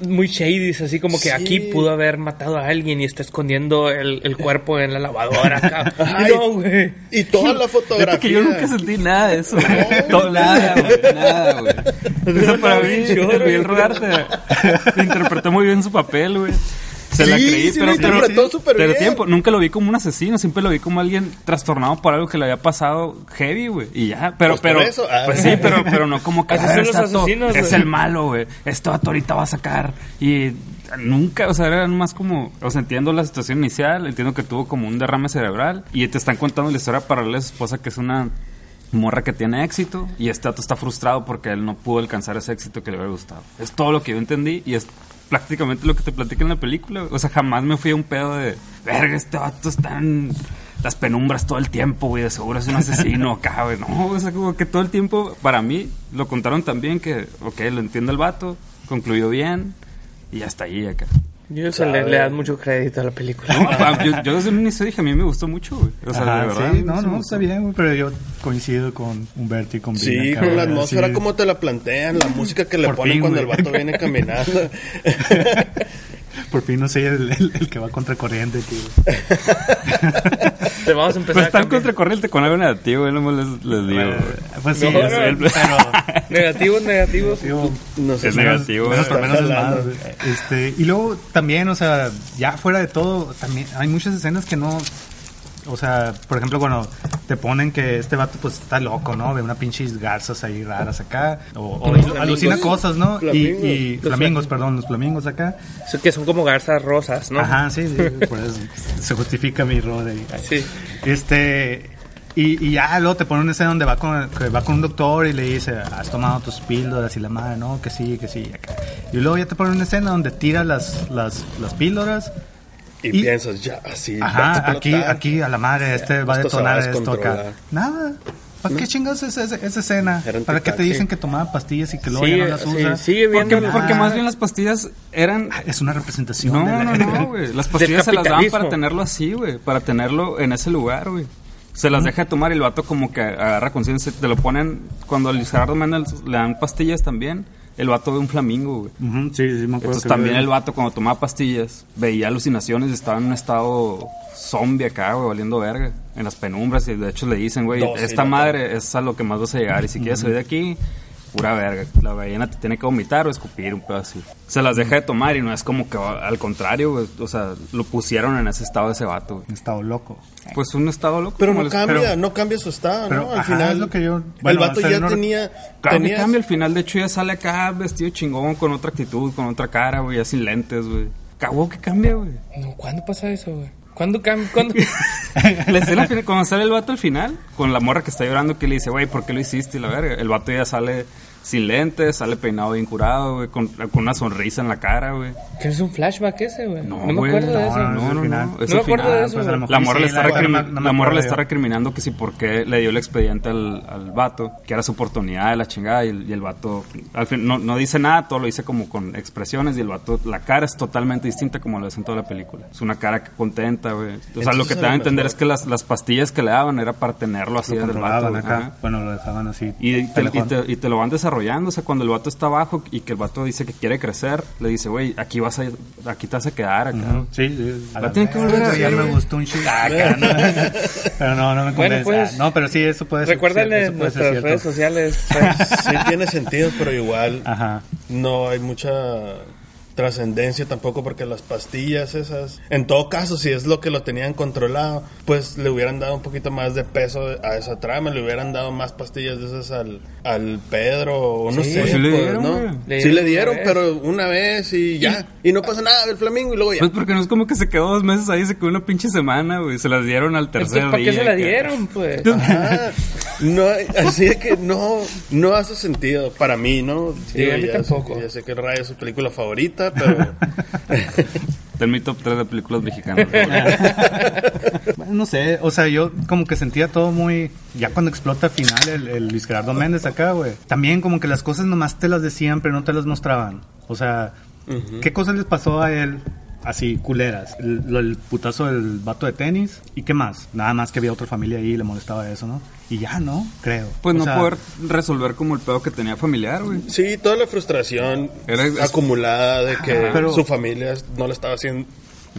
muy shady, así como que Sí. aquí pudo haber matado a alguien y está escondiendo el, el cuerpo en la lavadora acá. <laughs> Ajá, Y no, güey. Y toda la fotografía. Que yo nunca sentí nada de eso, güey. No, Todo, nada, güey, nada, güey. Eso para mí, Miguel. Rodarte interpretó muy bien su papel, güey. Se la Sí, creí, sí pero, pero, interpretó súper pero bien. tiempo, nunca lo vi como un asesino, siempre lo vi como alguien trastornado por algo que le había pasado heavy, güey. Y ya, pero, Pues por pero, eso, ah. pues sí, pero, pero no como que Así "Ah, son los este vato asesinos, es güey". el malo, güey. Este vato ahorita va a sacar. Y nunca, o sea, era más como, o sea, entiendo la situación inicial, entiendo que tuvo como un derrame cerebral y te están contando la historia paralela de su esposa que es una morra que tiene éxito y este vato está frustrado porque él no pudo alcanzar ese éxito que le hubiera gustado. Es todo lo que yo entendí y es prácticamente lo que te platica en la película. O sea, jamás me fui a un pedo de, verga, este vato está en las penumbras todo el tiempo, güey, de seguro es un asesino acá, güey. No, o sea, como que todo el tiempo, para mí, lo contaron también que, ok, lo entiende el vato, concluyó bien y hasta ahí acá. Yo le, le das mucho crédito a la película. Yo, yo desde el inicio dije, a mí me gustó mucho, güey. O sea, Ajá, de verdad. sí, no, no, está bien, güey, pero yo coincido con Humberto y con Sí, Vina, con la atmósfera sí. como te la plantean, la música que le Por ponen fin, cuando el vato viene caminando. <laughs> Por fin no soy el, el- el que va contra corriente, tío. Te vamos a empezar Pues a están cambiar. contracorriente con algo negativo, yo nomás les, les digo. Pues sí, No, sé, no, pero... <laughs> Negativos, negativos. digo, No sé Es negativo, menos por está menos es más. Este, y luego también, o sea, ya fuera de todo, también hay muchas escenas que no. O sea, por ejemplo, cuando te ponen que este vato pues está loco, ¿no? Ve una pinches garzas ahí raras acá. O, o Flamingos. alucina cosas, ¿no? Flamingos. Y, y flamingos, perdón, los flamingos acá. Que son como garzas rosas, ¿no? Ajá, sí, sí, por eso se justifica mi error ahí. Sí. Este, y, y ya luego te pone una escena donde va con, que va con un doctor y le dice, has tomado tus píldoras y la madre, no, que sí, que sí. acá. Y luego ya te pone una escena donde tira las, las, las píldoras. Y, Y- piensas, ya, así. Ajá, aquí, aquí a la madre, este va a detonar esto acá. Nada. ¿Para qué chingas esa, esa, esa escena? ¿Para qué te dicen sí. que tomaba pastillas y que luego Sí, ya no las sí, usa? sigue viendo. Porque, porque Ah. más bien las pastillas eran... Es una representación. No, de la- no, no, güey. Las pastillas se las daban para tenerlo así, güey. Para tenerlo en ese lugar, güey. Se las deja de tomar y el vato como que agarra conciencia. Te lo ponen... Cuando a Méndez le dan pastillas también, el vato ve un flamingo, güey. Ujú, sí, sí, me acuerdo. Entonces también el vato cuando tomaba pastillas veía alucinaciones y estaba en un estado zombie acá, güey, valiendo verga. En las penumbras y de hecho le dicen, güey, esta madre es a lo que más vas a llegar y si quieres salir de aquí, pura verga. La ballena te tiene que vomitar o escupir un pedo así. Se las deja de tomar y no es como que al contrario, güey. O sea, lo pusieron en ese estado de ese vato, güey. Un estado loco. Pues un estado loco. Pero no les- cambia, pero- no cambia su estado, pero, ¿no? Al ajá, final, es lo que yo- el vato ya no- tenía... Claro que tenía- cambia, al final de hecho ya sale acá vestido chingón, con otra actitud, con otra cara, güey, ya sin lentes, güey. Cagó que cambia, güey. No, ¿Cuándo pasa eso, güey? ¿Cuándo cam- cuándo? <laughs> La escena final, cuando sale el vato al final, con la morra que está llorando, que le dice, güey, ¿por qué lo hiciste? Y la verga. El vato ya sale sin lentes, sale peinado bien curado, güey, con, con una sonrisa en la cara, güey. ¿Qué es un flashback ese, güey? No, me güey, acuerdo de eso. No, no, no. final. es No me acuerdo final, de eso, pues, La morra, sí, le, está la verdad, recrimi- no me- no me la morra le acuerdo está yo. recriminando que si por qué le dio el expediente al, al vato, que era su oportunidad de la chingada, y el, y el vato al fin no, no dice nada, todo lo dice como con expresiones, y el vato, la cara es totalmente distinta como lo ves en toda la película. Es una cara contenta, güey. O sea, lo que te da a entender mejor- es que las, las pastillas que le daban era para tenerlo así del vato. acá. Bueno, lo dejaban así. Y te, y, telefón. te, y te lo van desarrollando, o sea, cuando el vato está abajo y que el vato dice que quiere crecer, le dice, güey, aquí vas a, aquí te vas a quedar acá. Ujú, Sí, sí. La tiene que volver a Ya me gustó un chingo. Ah, no. <laughs> Pero no, no me Bueno, convence. pues, Ah, no, pero sí, eso puede ser. Recuérdale ser nuestras redes sociales. pues. <laughs> Sí tiene sentido, pero igual Ajá. no hay mucha trascendencia tampoco porque las pastillas esas, en todo caso, si es lo que lo tenían controlado, pues le hubieran dado un poquito más de peso a esa trama, le hubieran dado más pastillas de esas al, al Pedro, o no Sí, sé, pues sí le pues, dieron, ¿no? Le sí le dieron dieron, una pero una vez y ya, y no pasa nada del flamingo y luego ya. Pues porque no es como que se quedó dos meses ahí, se quedó una pinche semana, güey. Se las dieron al tercer Entonces, ¿para día. qué se la dieron, pues? <laughs> Ajá. No, así es que no, no hace sentido para mí, ¿no? Sí, a mí ya tampoco. Sé, ya sé que el Rayo es su película favorita, pero Está <laughs> en mi top 3 de películas mexicanas. No sé, o sea, yo como que sentía todo muy... Ya cuando explota al final el, el Luis Gerardo Méndez acá, güey. También como que las cosas nomás te las decían, pero no te las mostraban. O sea, ¿qué cosas les pasó a él? Así, culeras. El, putazo del vato de tenis. ¿Y qué más? Nada más que había otra familia ahí y le molestaba eso, ¿no? Y ya, ¿no? Creo. Pues O no sea, poder resolver como el pedo que tenía familiar, güey. sí, toda la frustración Era- es- acumulada de que Pero- su familia no le estaba haciendo,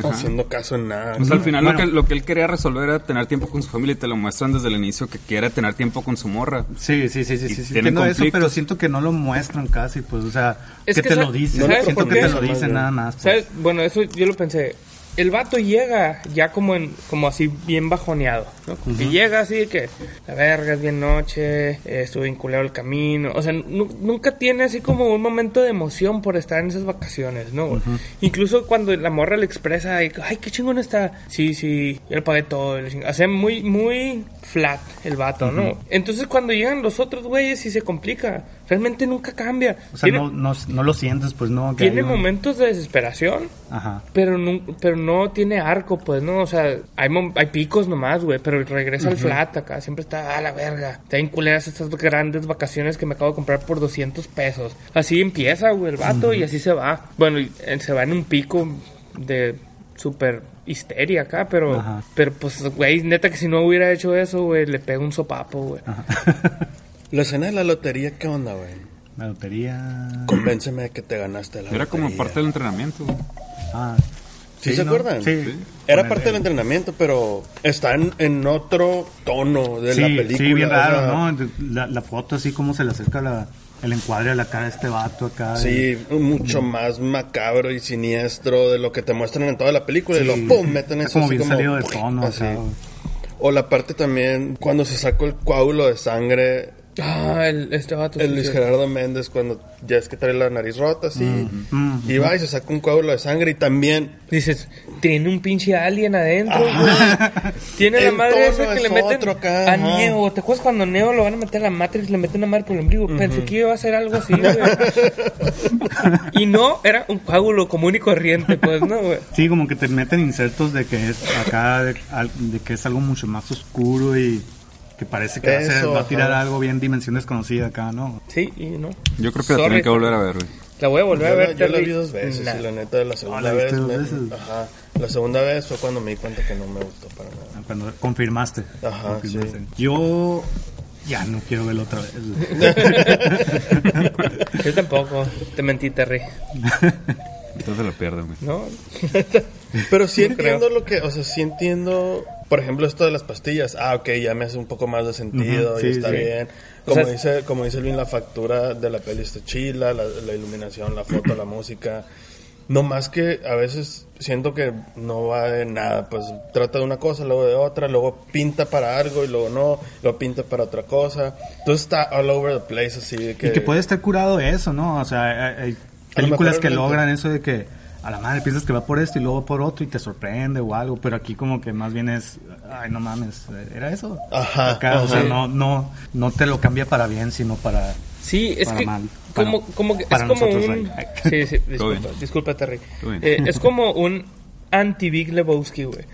haciendo caso en nada. Pues al final Bueno. lo, que, lo que él quería resolver era tener tiempo con su familia y te lo muestran desde el inicio que quiere tener tiempo con su morra. Sí, sí, sí, sí, Y sí, entiendo eso, pero siento que no lo muestran casi, pues, o sea, Es que, que te lo dicen, ¿sabes siento por que te lo dicen nada más. pues. ¿Sabes? Bueno, eso yo lo pensé. El vato llega ya como en como así bien bajoneado, ¿no? Como que llega así que la verga es bien noche, eh, estuve vinculado el camino, o sea, nu- nunca tiene así como un momento de emoción por estar en esas vacaciones, ¿no? Incluso cuando la morra le expresa, ay, qué chingón está. Sí, sí, yo le pagué todo, ching- o sea, muy muy flat el vato, ¿no? Entonces cuando llegan los otros güeyes y se complica, realmente nunca cambia. O sea, tiene no, no, no lo sientes, pues, no. que tiene un- momentos de desesperación, Ajá. pero no, pero no tiene arco, pues, ¿no? O sea, hay, hay picos nomás, güey, pero regresa al flat acá, siempre está a la verga. En culeras estas grandes vacaciones que me acabo de comprar por 200 pesos. Así empieza, güey, el vato y así se va. Bueno, eh, se va en un pico de súper histeria acá, pero, Ajá. pero pues, güey, neta que si no hubiera hecho eso, güey, le pega un sopapo, güey. <laughs> La escena de la lotería, ¿qué onda, güey? La lotería. Convénceme de que te ganaste la Era como parte del entrenamiento, güey. Ah, ¿Sí, se ¿no? acuerdan? Sí. Era Con parte el- del entrenamiento, pero está en, en otro tono de sí, la película. Sí, bien o raro, sea, ¿no? La foto así como se le acerca la, el encuadre a la cara de este vato acá. Sí, mucho más macabro y siniestro de lo que te muestran en toda la película. Y lo pum, meten eso como así bien salido de tono así. acá. O la parte también cuando se sacó el coágulo de sangre. Ah, el, este vato. El sí, Luis sí. Gerardo Méndez cuando ya es que trae la nariz rota así. mm, y va y se saca un coágulo de sangre y también Dices, tiene un pinche alien adentro, güey. Tiene la madre esa que es le meten acá, a. Neo. ¿Te acuerdas cuando Neo lo van a meter a la Matrix? Le meten una madre por el ombligo. Pensé que iba a ser algo así, güey. <laughs> y no, era un coágulo común y corriente, pues, ¿no, güey? Sí, como que te meten insertos de que es acá, de que es algo mucho más oscuro y que parece que va a, ser- va a tirar ajá. algo bien dimensión desconocida acá, ¿no? Sí, y no. Yo creo que la Sorry. tienen que volver a ver, güey. La voy a volver yo, a la, ver, yo la vi dos veces Nah. y la neta la segunda Ah, ¿la vez, me- ajá, la segunda vez fue cuando me di cuenta que no me gustó para nada. Cuando confirmaste. Ajá, Confirmaste. sí. Yo ya no quiero verlo otra vez. <laughs> Yo tampoco. Te mentí, Terry. Entonces la pierde, güey. ¿No? <laughs> Pero sí entiendo lo que, o sea, sí entiendo, por ejemplo, esto de las pastillas. Ah, ok, ya me hace un poco más de sentido Ujú, y sí, está sí. bien. O Como sea, dice, como dice Luis, la factura de la peli está chila, la, la iluminación, la foto, la música. No más que a veces siento que no va de nada, pues trata de una cosa, luego de otra, luego pinta para algo y luego no, luego pinta para otra cosa. Entonces está all over the place así de que... Y que puede estar curado eso, ¿no? O sea, hay, películas que logran eso de que a la madre piensas que va por esto y luego por otro y te sorprende o algo, pero aquí como que más bien es, ay, no mames, ¿era eso? Ajá, Acá, o sea, no, no, no te lo cambia para bien, sino para... Sí, es Para que mal. como, Para- como que es como nosotros, un... <laughs> Sí, sí, disculpa, disculpa Terry. Eh, es <laughs> como un anti-Big Lebowski, güey.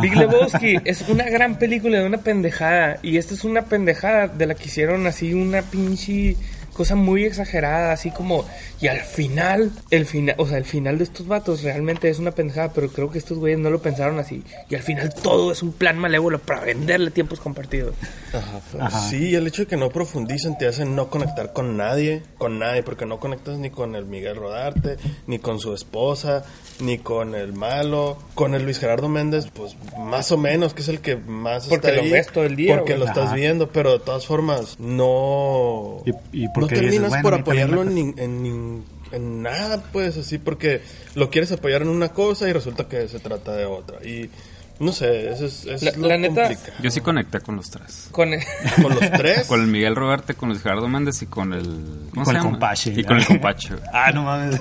Big. Lebowski <laughs> es una gran película de una pendejada y esta es una pendejada de la que hicieron así una pinche cosa muy exagerada, así como y al final, el final, o sea, el final de estos vatos realmente es una pendejada, pero creo que estos güeyes no lo pensaron así y al final todo es un plan malévolo para venderle tiempos compartidos. Ajá. Ajá. Sí, el hecho de que no profundicen te hace no conectar con nadie, con nadie, porque no conectas ni con el Miguel Rodarte, ni con su esposa, ni con el malo, con el Luis Gerardo Méndez, pues más o menos, que es el que más Porque está lo ahí, ves todo el día, porque güey. lo estás viendo, pero de todas formas no Y- y no porque terminas dices, bueno, por apoyarlo en, en nada, pues así, porque lo quieres apoyar en una cosa y resulta que se trata de otra y no sé, eso es, eso La- es lo la neta- complicado. Yo sí conecté con los tres. Con <laughs> con los tres Con el Miguel Roberte, con el Gerardo Méndez y con el... ¿cómo con se el llama? compache. Y con el compache. güey. Ah, no mames.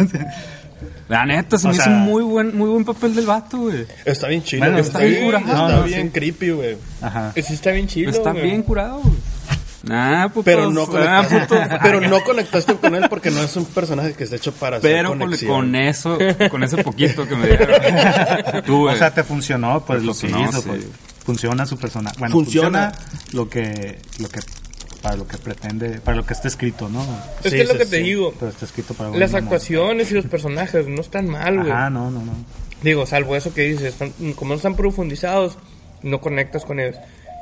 La neta, se O me hizo sea- muy buen, muy buen papel del vato, güey. Está bien chido, Bueno, güey, está está, bien curado. está No, no, bien sí. creepy, güey. Ajá. Sí está bien chido. Está bien curado, güey. Ah, putos. Pero no, ah, conectaste, putos. pero no conectaste con él porque no es un personaje que esté hecho para hacer Pero con, conexión. con eso, con ese poquito que me <laughs> dieron. Tú, O sea, te funcionó, pues Te lo que funcionó, hizo, sí. pues, funciona su personaje. Bueno, Funciona. funciona, lo que, lo que, para lo que pretende, para lo que está escrito, ¿no? Es Sí, que es lo sí, que te sí. digo. Pero está escrito para Las actuaciones y los personajes no están mal, güey. Ajá, no, no, no. Digo, salvo eso que dices, están- como no están profundizados, no conectas con ellos.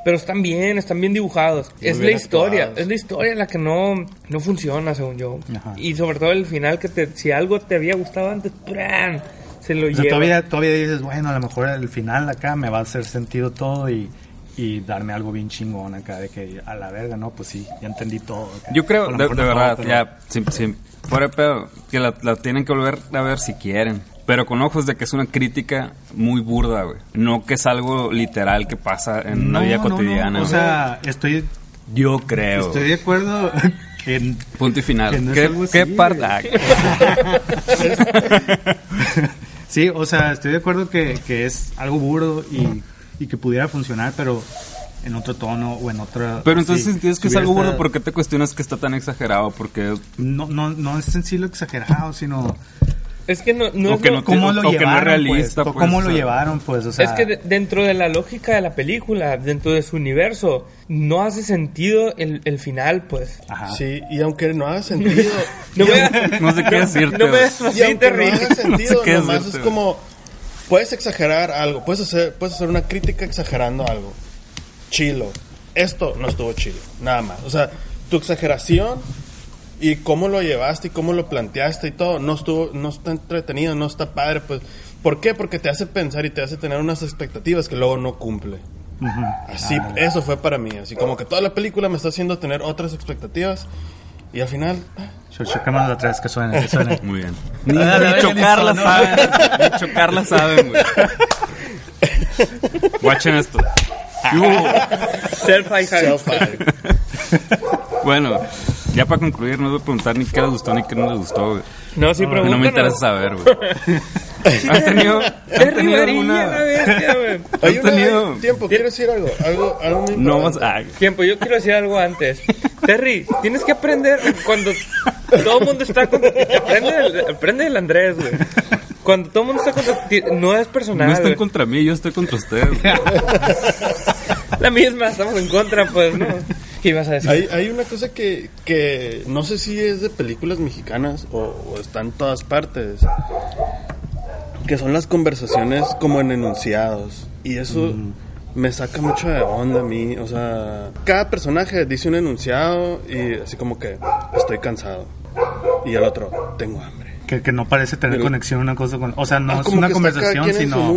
Pero están bien, están bien dibujados. es bien la historia, actuados. es la historia la que no, no funciona, según yo. Ajá. Y sobre todo el final, que te, si algo te había gustado antes, ¡pran! se lo O sea, lleva. todavía, todavía dices, bueno, a lo mejor el final acá me va a hacer sentido todo y, y darme algo bien chingón acá, de que a la verga, no, pues sí, ya entendí todo. acá. Yo creo, de, no verdad, pero- ya, sin, sin- fuera de pedo, que la, la tienen que volver a ver si quieren. Pero con ojos de que es una crítica muy burda, güey. No que es algo literal que pasa en una No, vida no, no, cotidiana. O sea, estoy, yo creo. estoy de acuerdo <laughs> que Punto y final. que ¿Qué, qué parte? güey. <laughs> Sí, o sea, estoy de acuerdo que, que es algo burdo y, y que pudiera funcionar, pero en otro tono o en otra... Pero sí, entonces si entiendes que es algo burdo, ¿por qué te cuestionas que está tan exagerado? Porque No, no, no es en sí lo exagerado, sino... Es que no, no O es que no ¿Cómo lo o que no es llevaron, realista, pues, o pues, ¿Cómo o lo llevaron, pues? O sea, es que de- dentro de la lógica de la película, dentro de su universo, no hace sentido el, el final, pues. Ajá. Sí, y aunque no haga sentido, <laughs> No me, <laughs> no sé qué decirte. no me des y así, te no haga <laughs> sentido, qué nomás decirte, es como puedes exagerar algo, puedes hacer, puedes hacer una crítica exagerando algo. Chilo. Esto no estuvo chilo, nada más. O sea, tu exageración y cómo lo llevaste y cómo lo planteaste y todo, no estuvo, no está entretenido, no está padre, pues. ¿Por qué? Porque te hace pensar y te hace tener unas expectativas que luego no cumple. Ujú. Así, Ah, eso fue para mí. Así como que toda la película me está haciendo tener otras expectativas y al final, ah, cho- Choquémonos la tres, que suene, que suene. <laughs> Muy bien. Ni, Ah, ni ni la sonó. saben. Ni chocar la saben, güey. <laughs> Watchen esto. Self-high self-fired. <laughs> Bueno, ya para concluir, no voy a preguntar ni qué les gustó ni qué no les gustó, güey. No, sí, No, pregúntanos. me interesa saber, güey. <laughs> ¿Han tenido, han tenido la alguna... bestia, güey. Hay ¿Han una- tenido- tiempo, quiero decir algo, algo, algo muy No vas importante. a... Tiempo, yo quiero decir algo antes. Terry, tienes que aprender cuando todo el mundo está con... Aprende, el- aprende el Andrés, güey. Cuando todo el mundo está contra ti, no es personal. No están güey. contra mí, yo estoy contra ustedes. güey. La misma, estamos en contra, pues, ¿no? ¿Qué ibas a decir? Hay, hay una cosa que, que no sé si es de películas mexicanas o, o está en todas partes, que son las conversaciones como en enunciados. Y eso me saca mucho de onda a mí. O sea, cada personaje dice un enunciado y así como que estoy cansado. Y el otro, tengo hambre. Que, que no parece tener conexión una cosa con... O sea, no Ah, es una que conversación, sino...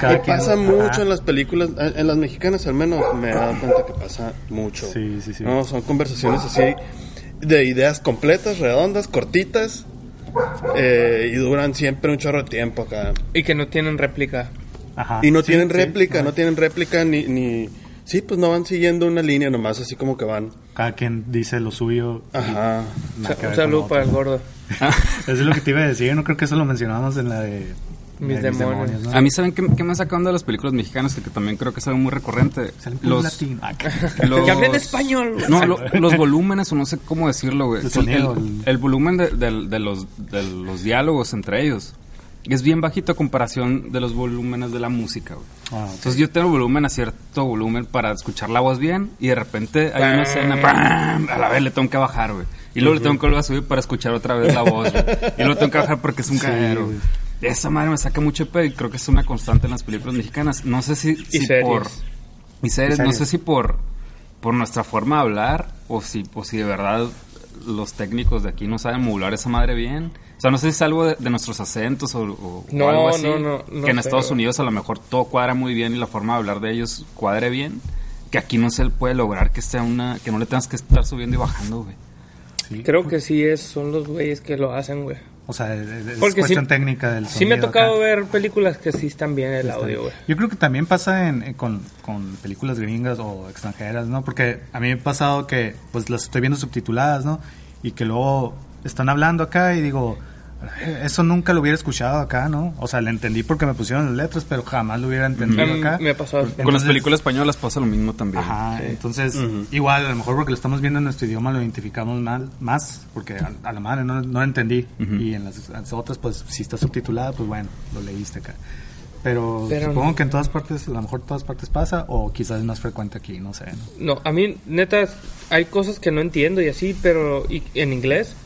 quien- pasa ajá. mucho en las películas, en las mexicanas al menos, me he dado cuenta que pasa mucho. Sí, sí, sí. No, son conversaciones así de ideas completas, redondas, cortitas, eh, y duran siempre un chorro de tiempo acá. Y que no tienen réplica. Ajá. Y no Sí, tienen sí. réplica, no tienen réplica ni, ni, Sí, pues no van siguiendo una línea nomás, así como que van. Cada quien dice lo suyo. Ajá. Un saludo para el gordo. Eso es lo que te iba a decir. Yo no creo que eso lo mencionábamos en la de. Mis de demonios. ¿no? A mí, ¿saben qué, qué me sacaron de las películas mexicanas? Que, que también creo que es algo muy recurrente. Los, latinos. Ah, <laughs> los- Que hablen español. No, lo- los volúmenes, o no sé cómo decirlo, güey. El volumen de, de- de los, de los diálogos entre ellos es bien bajito a comparación de los volúmenes de la música, güey. Ah. Entonces yo tengo volumen a cierto volumen para escuchar la voz bien y de repente hay una escena, ¡pam! a la vez le tengo que bajar, güey. Y luego le tengo que volver a subir para escuchar otra vez la voz, güey. Y luego tengo que bajar porque es un cagadero, güey. Esa madre me saca mucho pedo y creo que es una constante en las películas mexicanas. No sé si, por... Y series, Y no sé si por, por nuestra forma de hablar o si, o si de verdad los técnicos de aquí no saben modular esa madre bien. O sea, no sé si es algo de, de nuestros acentos o, o- o No, algo así. no, no, no que en sé, Estados. Unidos a lo mejor todo cuadra muy bien y la forma de hablar de ellos cuadre bien. Que aquí no se puede lograr que sea una... Que no le tengas que estar subiendo y bajando, güey. Sí. Creo que sí es, son los güeyes que lo hacen, güey. O sea, es, es Porque cuestión sí- técnica del Sí me ha sonido tocado acá. ver películas que sí están bien el audio, güey. Yo creo que también pasa en, en- con, con películas gringas o extranjeras, ¿no? Porque a mí me ha pasado que pues las estoy viendo subtituladas, ¿no? Y que luego están hablando acá y digo, "Eh, eso nunca lo hubiera escuchado acá, ¿no? O sea, le entendí porque me pusieron las letras, pero jamás lo hubiera entendido mí acá. me ha pasado. Con las Entonces- películas españolas pasa lo mismo también. Ajá, entonces igual a lo mejor porque lo estamos viendo en nuestro idioma lo identificamos mal, más, porque a, a la madre no, no lo entendí y en las, las otras pues si está subtitulada pues bueno, lo leíste acá. Pero, Pero supongo no. que en todas partes, a lo mejor en todas partes pasa o quizás es más frecuente aquí, no sé. ¿no? No, a mí, neta, hay cosas que no entiendo y así, pero y- en inglés,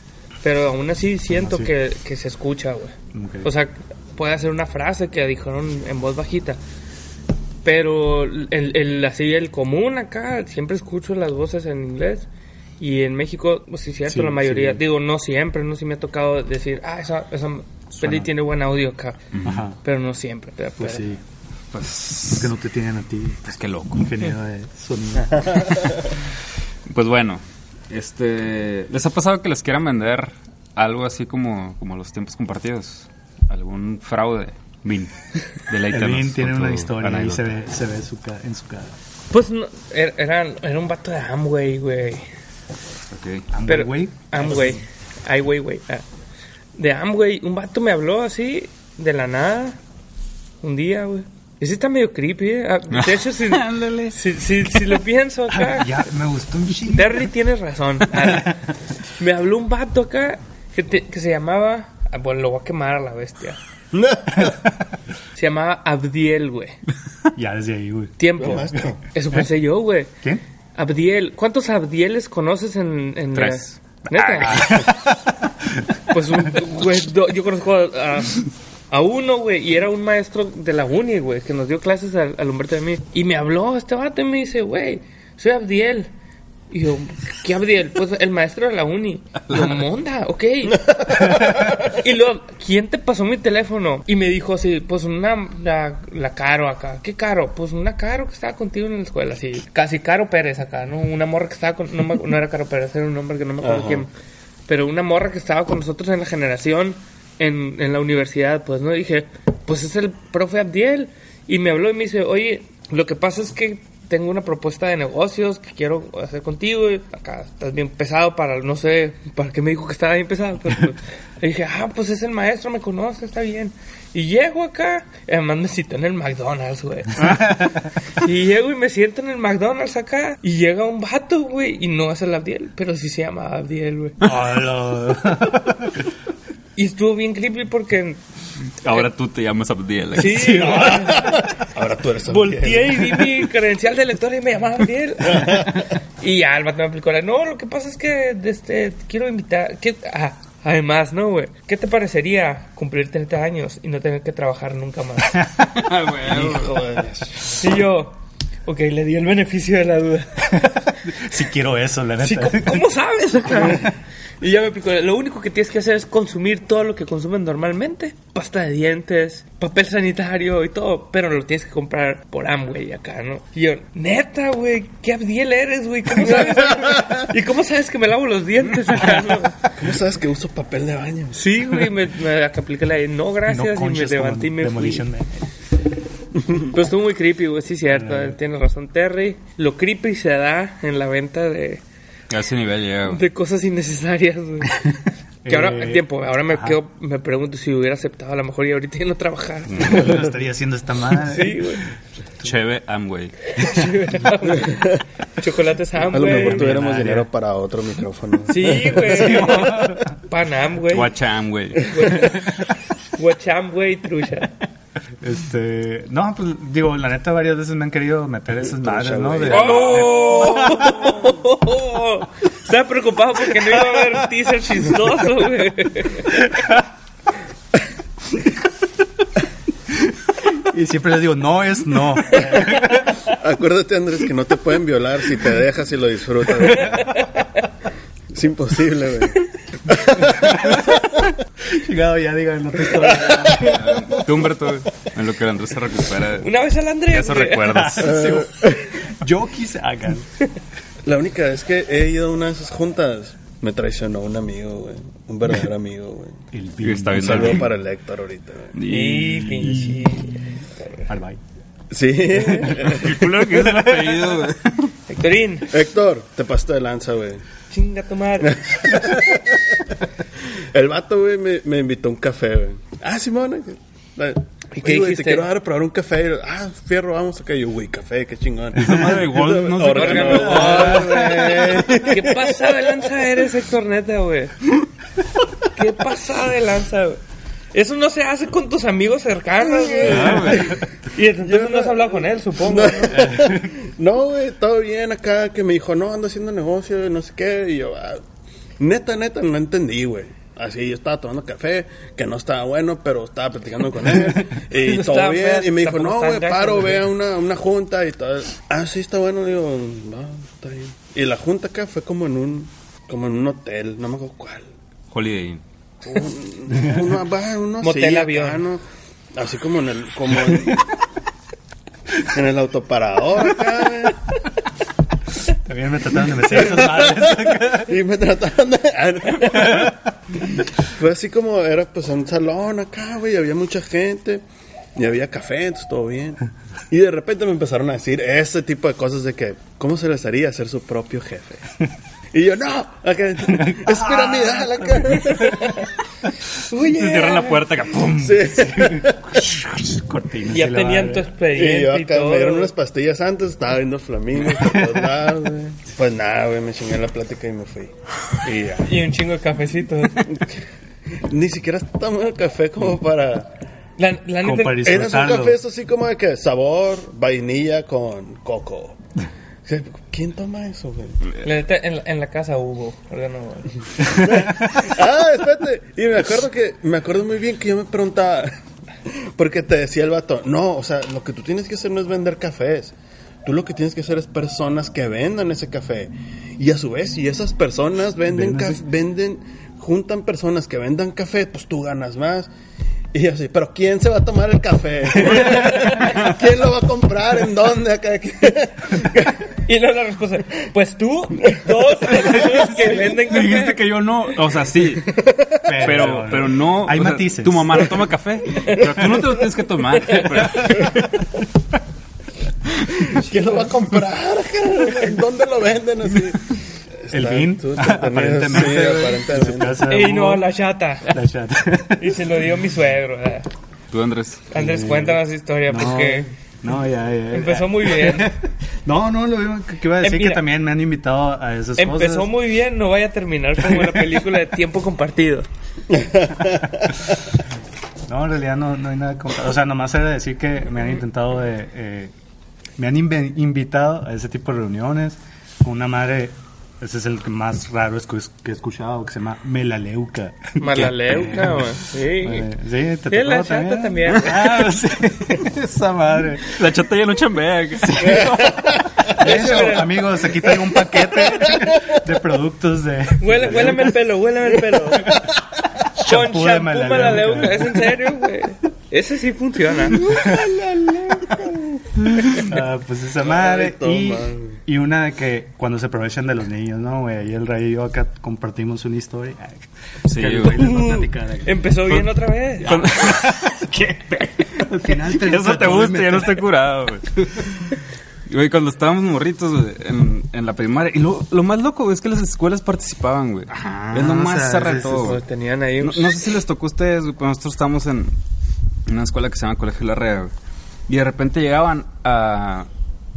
pero aún así siento así? que, que se escucha, güey. Ok. O sea, puede hacer una frase que dijeron en voz bajita, pero el, el- así el común acá, siempre escucho las voces en inglés. Y en México, pues sí, cierto, Sí, la mayoría, sí. digo, no siempre, no si me ha tocado decir, ah, esa, esa peli tiene buen audio acá, Ajá. pero no siempre. pero- Pues pero- sí, Pues, es que no te tienen a ti, pues qué loco. ingeniero de sonido. <laughs> Pues bueno, este, ¿les ha pasado que les quieran vender algo así como, como los tiempos compartidos? ¿Algún fraude? Vin, <laughs> El Vin tiene una historia y anécdota. se ve, se ve su ca- en su cara. Pues no, era, era, era un vato de Amway, güey. Ok. Pero, Amway, Amway. Ay, güey, güey. ah. De Amway, un vato me habló así, de la nada, un día, güey. Ese está medio creepy, ¿eh? Ah, De hecho, si, <laughs> si, si, si lo pienso acá, Ah, <laughs> ya me gustó un chingo. Terry tienes razón. Ah, Me habló un vato acá que, te- que se llamaba. ah, Bueno, lo voy a quemar a la bestia. <laughs> Se llamaba Abdiel, güey. Ya desde ahí, güey. Tiempo. Eso pensé yo, güey. ¿Quién? Abdiel. ¿Cuántos Abdieles conoces en, en Tres. la- Neta. pues un, güey, do- yo conozco a, a uno, güey, y era un maestro de la uni, güey, que nos dio clases al, al Humberto de mí. Y me habló este vato y me dice, güey, soy Abdiel. Y yo, ¿qué Abdiel? Pues el maestro de la uni. Y yo, Monda, ok. <laughs> y luego, ¿quién te pasó mi teléfono? Y me dijo así, pues una, la, la Caro acá. ¿Qué Caro? Pues una Caro que estaba contigo en la escuela, así. Casi Caro Pérez acá, ¿no? Una morra que estaba con, no, me- no era Caro Pérez, era un nombre que no me acuerdo quién. Pero una morra que estaba con nosotros en la generación, en, en la universidad, pues, ¿no? dije, pues es el profe Abdiel. Y me habló y me dice, oye, lo que pasa es que tengo una propuesta de negocios que quiero hacer contigo. Y acá estás bien pesado para, no sé, para qué me dijo que estaba bien pesado. Pero pues, <laughs> dije, ah, pues es el maestro, me conoce, está bien. Y llego acá, y además me citó en el McDonald's, güey. <laughs> y llego y me siento en el McDonald's acá. Y llega un vato, güey. Y no es el Abdiel, pero sí se llama Abdiel, güey. <laughs> Y estuvo bien creepy porque. Ahora tú te llamas Abdiel. ¿eh? Sí, güey. Ahora tú eres Volteé y vi mi credencial de lector y me llamaba Abdiel. y ya el vato me aplicó la. No, lo que pasa es que este, quiero invitar. Que, ah, además, ¿no, güey? ¿Qué te parecería cumplir 30 años y no tener que trabajar nunca más? <laughs> y yo. Ok, le di el beneficio de la duda. Si quiero eso, la neta. Sí, ¿cómo, cómo sabes? Y ya me aplicó. Lo único que tienes que hacer es consumir todo lo que consumen normalmente. Pasta de dientes, papel sanitario y todo. Pero lo tienes que comprar por Amway acá, ¿no? Y yo, neta, güey, qué abdiel eres, güey. ¿Cómo sabes? <laughs> ¿Y cómo sabes que me lavo los dientes acá, no? ¿Cómo sabes que uso papel de baño? Sí, güey, me, me apliqué la de no, No gracias. y me levanté y me fui. Demolition Man. Pero estuvo muy creepy, güey, sí, cierto. él Tiene razón, Terry. Lo creepy se da en la venta de, A ese nivel llega, güey. de cosas innecesarias, güey. <laughs> Que ahora, Eh, tiempo, ahora me, ajá. quedo, me pregunto si hubiera aceptado a lo mejor y ahorita ya no trabajar. <laughs> Lo estaría haciendo esta madre. Sí, güey. Cheve Amway. <laughs> Chocolates Am, A lo mejor tuviéramos dinero para otro micrófono. Sí, güey. Panam, güey. Guacha Amway. Guacham, güey, trucha. Este, no, pues digo, la neta varias veces me han querido meter esas madres, ¿no? De- ¡Oh! <laughs> Estaba preocupado porque no iba a haber teaser chistoso, güey. y siempre les digo, no es no. Acuérdate, Andrés, que no te pueden violar si te dejas y lo disfrutas. Es imposible, güey. <laughs> Chingado, ya digan otra historia. Tú, Humberto, en lo que el Andrés se recupera. Una vez al Andrés. Esos güey. recuerdos. <laughs> Yo quise hagan. La única vez que he ido a una de esas juntas, me traicionó un amigo, güey. Un verdadero amigo, güey. El está Un viendo saludo para el Héctor ahorita, güey. Y pinche. Al bye. Sí. <laughs> El culero que es el apellido, güey. Héctorín, Héctor, te pasaste de lanza, güey. Chinga tu madre. <laughs> El vato, güey, me, me invitó a un café, güey. Ah, Simón. ¿Y ¿Y qué dijiste? Te quiero dar a probar un café. Ah, fierro, vamos acá. Yo, güey, café, qué chingón. Esa madre de <laughs> no sé qué. Órgano, güey. ¿Qué pasada de lanza eres, Héctor, neta, güey? ¿Qué pasada de lanza, güey? Eso no se hace con tus amigos cercanos, güey. Y entonces no has hablado con él, supongo. ¿no? No, <laughs> güey, todo bien acá. Que me dijo, no, ando haciendo negocio, y no sé qué. Y yo, ah, neta, neta, no entendí, güey. Así, yo estaba tomando café, que no estaba bueno, pero estaba platicando con él. <laughs> Y No todo bien. fea, Y me dijo, no, güey, paro, ve a una, una junta y todo. Ah, sí, está bueno. Le digo, va, está bien. Y la junta acá fue como en un, como en un hotel, no me acuerdo cuál. Holiday Inn. Un- uno, va, uno Motel así, acá, avión. ¿no? Así como en el, como en, <laughs> en el autoparador. También me trataron de meter esas madres. Y me trataban de... Fue así como, era pues un salón acá, güey, había mucha gente y había café, entonces todo bien. Y de repente me empezaron a decir ese tipo de cosas de que, ¿cómo se les haría ser su propio jefe? Y yo, no, acá, es piramidal acá. Oye. Se cierra la puerta acá, ¡pum! Sí. <laughs> Cortinas Ya tenían tu madre. Y expediente yo y, acá me dieron unas pastillas antes, estaba viendo flamingos por todos lados, güey. Pues nada, güey, me chingué la plática y me fui. Y ya. Y un chingo de cafecitos. <laughs> Ni siquiera tomé el café como para... La, la Como para Era un café eso así como de que sabor, vainilla con coco. ¿Quién toma eso, güey? la neta, en, la- en la casa hubo. güey. <laughs> ah, espérate. Y me acuerdo que, me acuerdo muy bien que yo me preguntaba, porque te decía el vato, no, o sea, lo que tú tienes que hacer no es vender cafés. Tú lo que tienes que hacer es personas que vendan ese café. Y a su vez, si esas personas venden, Venden caf- venden, juntan personas que vendan café, pues tú ganas más. Y yo así, pero ¿quién se va a tomar el café? <laughs> ¿Quién lo va a comprar? ¿En dónde? Acá? Y luego la respuesta, pues tú y todos los que venden café. Dijiste que yo no, o sea, sí, pero, pero no. Hay o sea, matices. Tu mamá no toma café, pero tú no te lo tienes que tomar. Pero- ¿Quién lo va a comprar? ¿En dónde lo venden? Así. El teniendo- aparentemente, sí, güey, en su aparentemente. casa. Y no, la chata. La chat. Y se lo dio mi suegro. ¿verdad? Tú, Andrés. Andrés, cuéntanos esa historia No, porque no, ya, ya. empezó muy bien. <laughs> No, no, lo iba, que iba a decir Eh, mira, que también me han invitado a esas Empezó cosas. muy bien, no vaya a terminar como la película de tiempo compartido. <laughs> No, en realidad no, no hay nada contar. O sea, nomás era decir que me han intentado de... eh, me han invitado a ese tipo de reuniones con una madre... Ese es el que más raro es que he escuchado, que se llama Melaleuca. <laughs> Malaleuca, güey. Sí. Eh, sí, te Sí, la chata también. Ah, sí. <laughs> Esa madre. La chata ya no chambea. <laughs> De hecho, amigos, aquí traigo un paquete de productos de... Huele, huéleme el pelo, huéleme el pelo. Con Shampoo. Malaleuca. ¿Es en serio, güey? Ese sí funciona. <laughs> Ah, pues esa madre. Ay, y, y una de que cuando se aprovechan de los niños, ¿no, güey? Y el Ray y yo acá compartimos una historia. Sí, que güey. Ray les va a platicar aquí. Empezó bien otra vez. <laughs> ¿Qué? Al final te <laughs> Eso te gusta, ya no estoy curado, güey. Güey, cuando estábamos morritos, güey, en, en la primaria. Y lo, lo más loco, güey, es que las escuelas participaban, güey. Ajá, es lo más sea, zarra de es- todo, es- güey. Tenían ahí No, no sé si les tocó a ustedes, güey, pero nosotros estábamos en en una escuela que se llama Colegio Larrea, güey. Y de repente llegaban a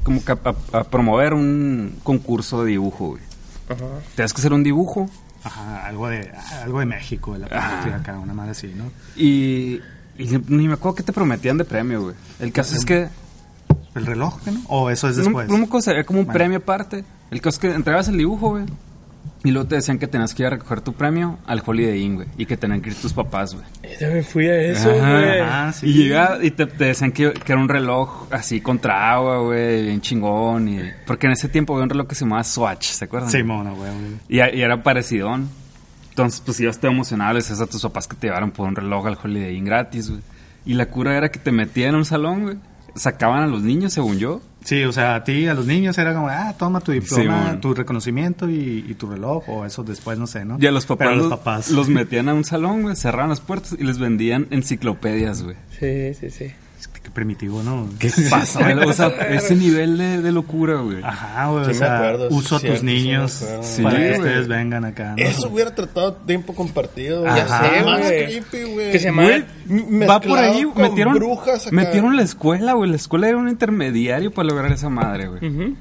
como que a, a- a promover un concurso de dibujo, güey. Ajá. Tenías que hacer un dibujo Ajá, algo de, algo de México, de la patria acá, una madre así, ¿no? y, y ni me acuerdo qué te prometían de premio, güey. El caso es que ¿El reloj, no? ¿O eso es no, después? no me acuerdo, sería como un Bueno. premio aparte. El caso es que entregabas el dibujo, güey. Y luego te decían que tenías que ir a recoger tu premio al Holiday Inn, güey. Y que tenían que ir tus papás, güey. Ya me fui a eso, Ajá. güey. Ah, sí. Y llegaba y te, te decían que, que era un reloj así contra agua, güey, bien chingón. Y, porque en ese tiempo había un reloj que se llamaba Swatch, ¿se acuerdan? Sí, mona, güey. güey. Y, y era parecidón. Entonces, pues ibas te emocionado, le decías a tus papás que te llevaran por un reloj al Holiday Inn gratis, güey. Y la cura era que te metían en un salón, güey. Sacaban a los niños, según yo. Sí, o sea, a ti, a los niños era como, ah, toma tu diploma, tu reconocimiento y, y tu reloj, o eso después, no sé, ¿no? Y a los papás, los, papás. los metían a un salón, güey, cerraban las puertas y les vendían enciclopedias, güey. Sí, sí, sí. Qué primitivo, ¿no? ¿Qué pasa, güey? <laughs> O sea, ese nivel de, de locura, güey. Ajá, güey, Sí o me sea, acuerdo, uso a tus sí niños acuerdo. Sí, para que güey. ustedes vengan acá, ¿no? Eso hubiera tratado tiempo compartido. Ya Ajá. sé, Más güey. creepy, güey. Que se llama- Güey, va por ahí, metieron, brujas acá. metieron la escuela, güey. La escuela era un intermediario para lograr esa madre, güey. Ujú.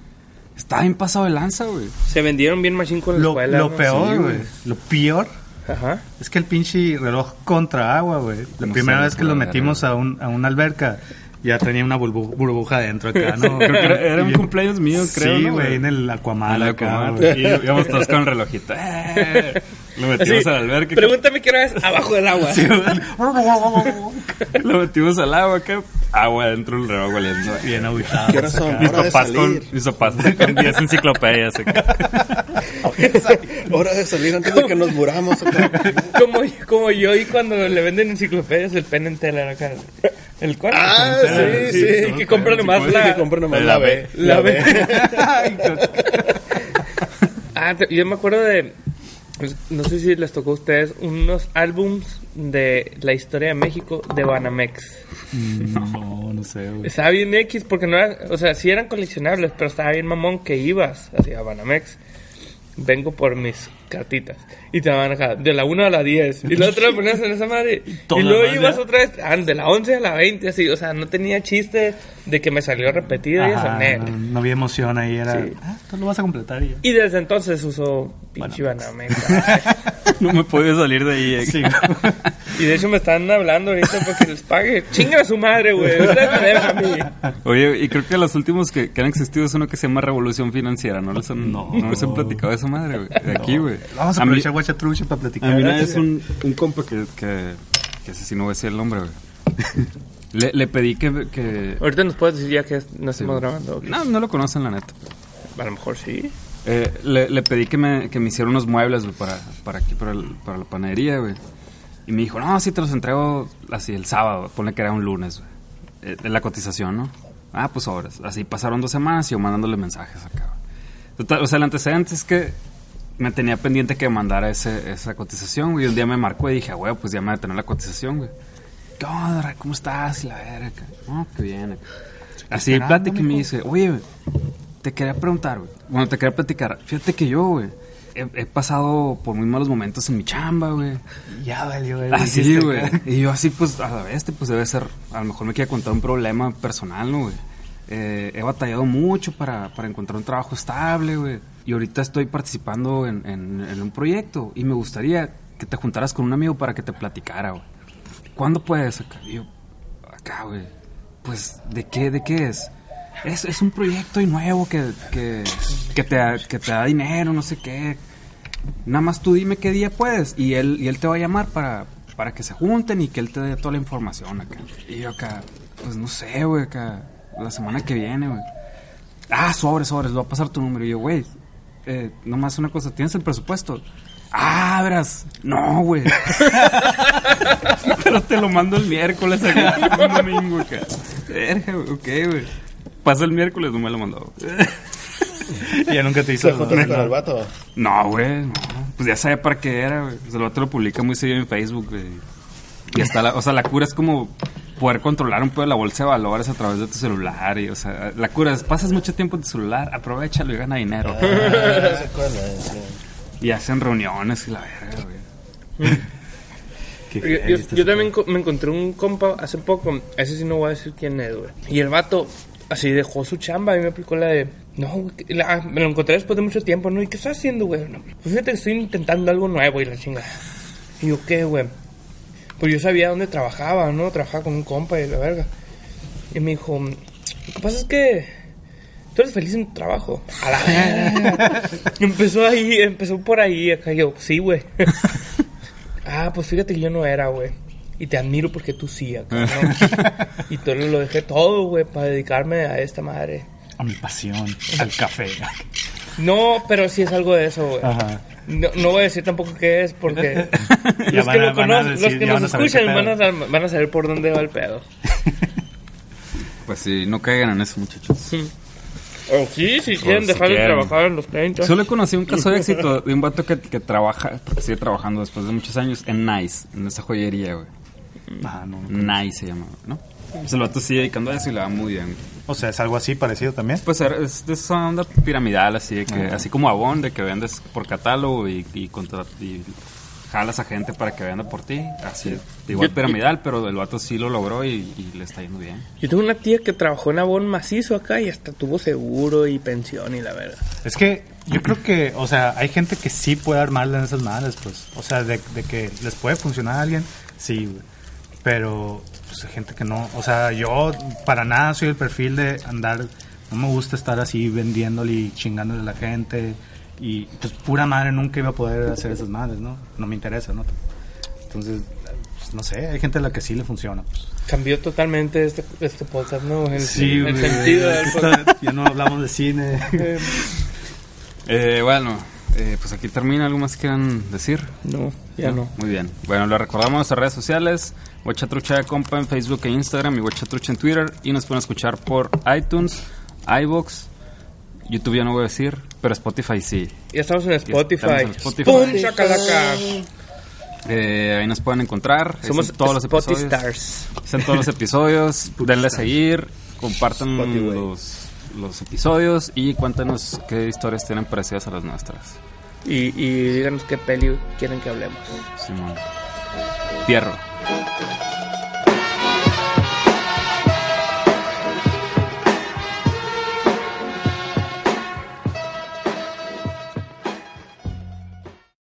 Estaba bien pasado de lanza, güey. Se vendieron bien machín con la Lo, escuela. lo ¿no? peor, güey, güey. lo peor Ajá. es que el pinche reloj contra agua, güey. La No primera vez que lo metimos a, un, a una alberca, ya tenía una burbu- burbuja adentro acá, ¿no? <laughs> Creo que era, era un cumpleaños mío, creo, Sí, ¿no, güey, en el Aquaman acá, Aquaman. güey. Y íbamos todos con el relojito. <laughs> Lo metimos al alberca. Pregúntame qué hora es abajo del agua. <laughs> Sí. Lo metimos al agua, acá. Agua dentro del reloj valiendo. Bien aguitado. ¿Qué son? Mis Hora de papás con, salir. mis papás con 10 enciclopedias. <laughs> Hora de salir antes de que nos muramos. como, como yo y cuando le venden enciclopedias el pen en tela acá. El cual. Ah, sí, sí. Y que compran nomás Sí, la, que nomás la la B. La B. <laughs> Ah, yo me acuerdo de. Pues, No sé si les tocó a ustedes unos álbums de la historia de México de Banamex. No, no sé, güey. Estaba bien X porque no eran, o sea, sí eran coleccionables, pero estaba bien mamón que ibas hacia Banamex. Vengo por mis cartitas. Y te daban acá, de la 1 a la 10. Y la otra la ponías en esa madre. <laughs> Y luego ibas otra vez, ah, de la 11 a la 20, así. O sea, no tenía chiste de que me salió repetido y eso, Ajá, no, no había emoción ahí, era, Sí. ah, tú lo vas a completar y. Y desde entonces usó pinche Banamex. <laughs> No me podía salir de ahí. eh. Sí, y de hecho me están hablando ahorita porque les pague. Chinga a su madre, güey. A mí. Oye, y creo que los últimos que, que han existido es uno que se llama Revolución Financiera. ¿No les han, No. no. les han platicado de esa madre, güey? De aquí, güey. Vamos a A aprovechar Guachatrucha para platicar. A mí una vez un, un compa que, que, que ese sí no voy a decir el nombre, güey. <laughs> Le, le pedí que, que... Ahorita nos puedes decir ya que no Sí, estamos güey. grabando. No, no lo conocen, la neta. A lo mejor sí. Eh, le, le pedí que me, que me hiciera unos muebles, güey, para, para aquí, para, el- para la panadería, güey. Y me dijo, no, sí te los entrego así el sábado, ponle que era un lunes, güey. Eh, de la cotización, ¿no? Ah, pues horas. Así pasaron dos semanas y yo mandándole mensajes acá. Total, o sea, el antecedente es que me tenía pendiente que mandara ese, esa cotización, güey. Y un día me marcó y dije, güey, pues ya me va a tener la cotización, güey. ¿Qué onda? ¿Cómo estás? La verga. No, qué bien. Así, plática y me dice, oye, güey, te quería preguntar, güey. Bueno, te quería platicar. Fíjate que yo, güey, he, he pasado por muy malos momentos en mi chamba, güey. Ya valió, güey. Así, güey. Y yo así, pues, a la vez, pues debe ser, a lo mejor me quiere contar un problema personal, ¿no, güey? Eh, he batallado mucho para, para encontrar un trabajo estable, güey. Y ahorita estoy participando en, un proyecto y me gustaría que te juntaras con un amigo para que te platicara, güey. ¿Cuándo puedes? Acá, Y yo, acá, güey. Pues, ¿de qué, de qué es? Es, un proyecto y nuevo que, te, da- dinero, no sé qué. Nada más tú dime qué día puedes y él, y él te va a llamar para, para que se junten y que él te dé toda la información acá. Y yo acá, pues no sé, güey, acá, la semana que viene, güey. Ah, sobres, sobres, voy a pasar tu número. Y yo, güey, eh, nomás una cosa, ¿tienes el presupuesto? Ah, verás, no, güey. <laughs> Pero te lo mando el miércoles, acá, un domingo, acá. Verga, güey, ok, güey. Pasa el miércoles, no me lo mandó. Y ya nunca te hizo ¿Se fotos con el vato? No, güey, no. Pues ya sabía para qué era, güey. Pues el vato lo publica muy seguido en Facebook, güey. Y hasta la, o sea, la cura es como poder controlar un poco la bolsa de valores a través de tu celular. Y, o sea, la cura es, pasas mucho tiempo en tu celular, aprovechalo y gana dinero. Ah, y hacen reuniones y la verga, güey. Yo, yo- yo también me encontré un compa hace poco, ese sí no voy a decir quién es, güey. Y el vato así dejó su chamba y me aplicó la de, no, güey, la- me lo encontré después de mucho tiempo, ¿no? ¿Y qué estás haciendo, güey? No, pues fíjate que estoy intentando algo nuevo y la chingada. Y yo, ¿qué, güey? Pues yo sabía dónde trabajaba, ¿no? Trabajaba con un compa y la verga. Y me dijo, lo que pasa es que tú eres feliz en tu trabajo. A la verga. <laughs> empezó ahí, empezó por ahí, acá yo, sí, güey. <laughs> ah, pues fíjate que yo no era, güey. Y te admiro porque tú sí, acá, ¿no? <laughs> y todo lo dejé todo, güey, para dedicarme a esta madre. A mi pasión, al café. No, pero sí es algo de eso, güey. Ajá. No, no voy a decir tampoco qué es porque <laughs> los que, a- lo conocen- decir, los que nos escuchan van a, van a saber por dónde va el pedo. <laughs> Pues sí, no caigan en eso, muchachos. O sí, si quieren si dejar de quieren. trabajar en los 30. Solo conocí un caso de éxito <laughs> de un vato que, que trabaja, porque sigue trabajando después de muchos años, en Nice, en esa joyería, güey. Ah, no. Nice se llama, ¿no? Pues el vato sigue dedicando a eso y le va muy bien. O sea, es algo así parecido también. Pues es de esa onda piramidal, así de que, así como Avon, de que vendes por catálogo y, y, contra- y jalas a gente para que venda por ti. Así, de igual Yo- piramidal, pero el vato sí lo logró y, y le está yendo bien. Yo tengo una tía que trabajó en Avon macizo acá y hasta tuvo seguro y pensión y la verdad. Es que yo creo que, o sea, hay gente que sí puede armarla en esas madres, pues. O sea, de, de que les puede funcionar a alguien, sí, güey. Pero, pues hay gente que no. O sea, yo para nada soy el perfil de andar. No me gusta estar así vendiéndole y chingándole a la gente. Y pues pura madre nunca iba a poder hacer esas madres, ¿no? No me interesa, ¿no? Entonces, pues, no sé, hay gente a la que sí le funciona, pues. Cambió totalmente este, este podcast, ¿no? El, Sí, el sentido del Está- Ya no hablamos de cine. <laughs> Eh, bueno, eh, pues aquí termina. ¿Algo más que quieran decir? No, ya no. Muy bien. Bueno, lo recordamos en nuestras redes sociales. Huachatrucha de Compa en Facebook e Instagram y Huachatrucha en Twitter. Y nos pueden escuchar por iTunes, iVoox, YouTube ya no voy a decir, pero Spotify sí. Ya estamos en Spotify. Estamos en Spotify. ¡Pum! Eh, ahí nos pueden encontrar. Somos Están todos los episodios. Stars. Están todos los episodios. <laughs> Denle a seguir. Compartan Spotify. los, los episodios y cuéntanos qué historias tienen parecidas a las nuestras. Y, y díganos qué peli quieren que hablemos. Simón. Fierro.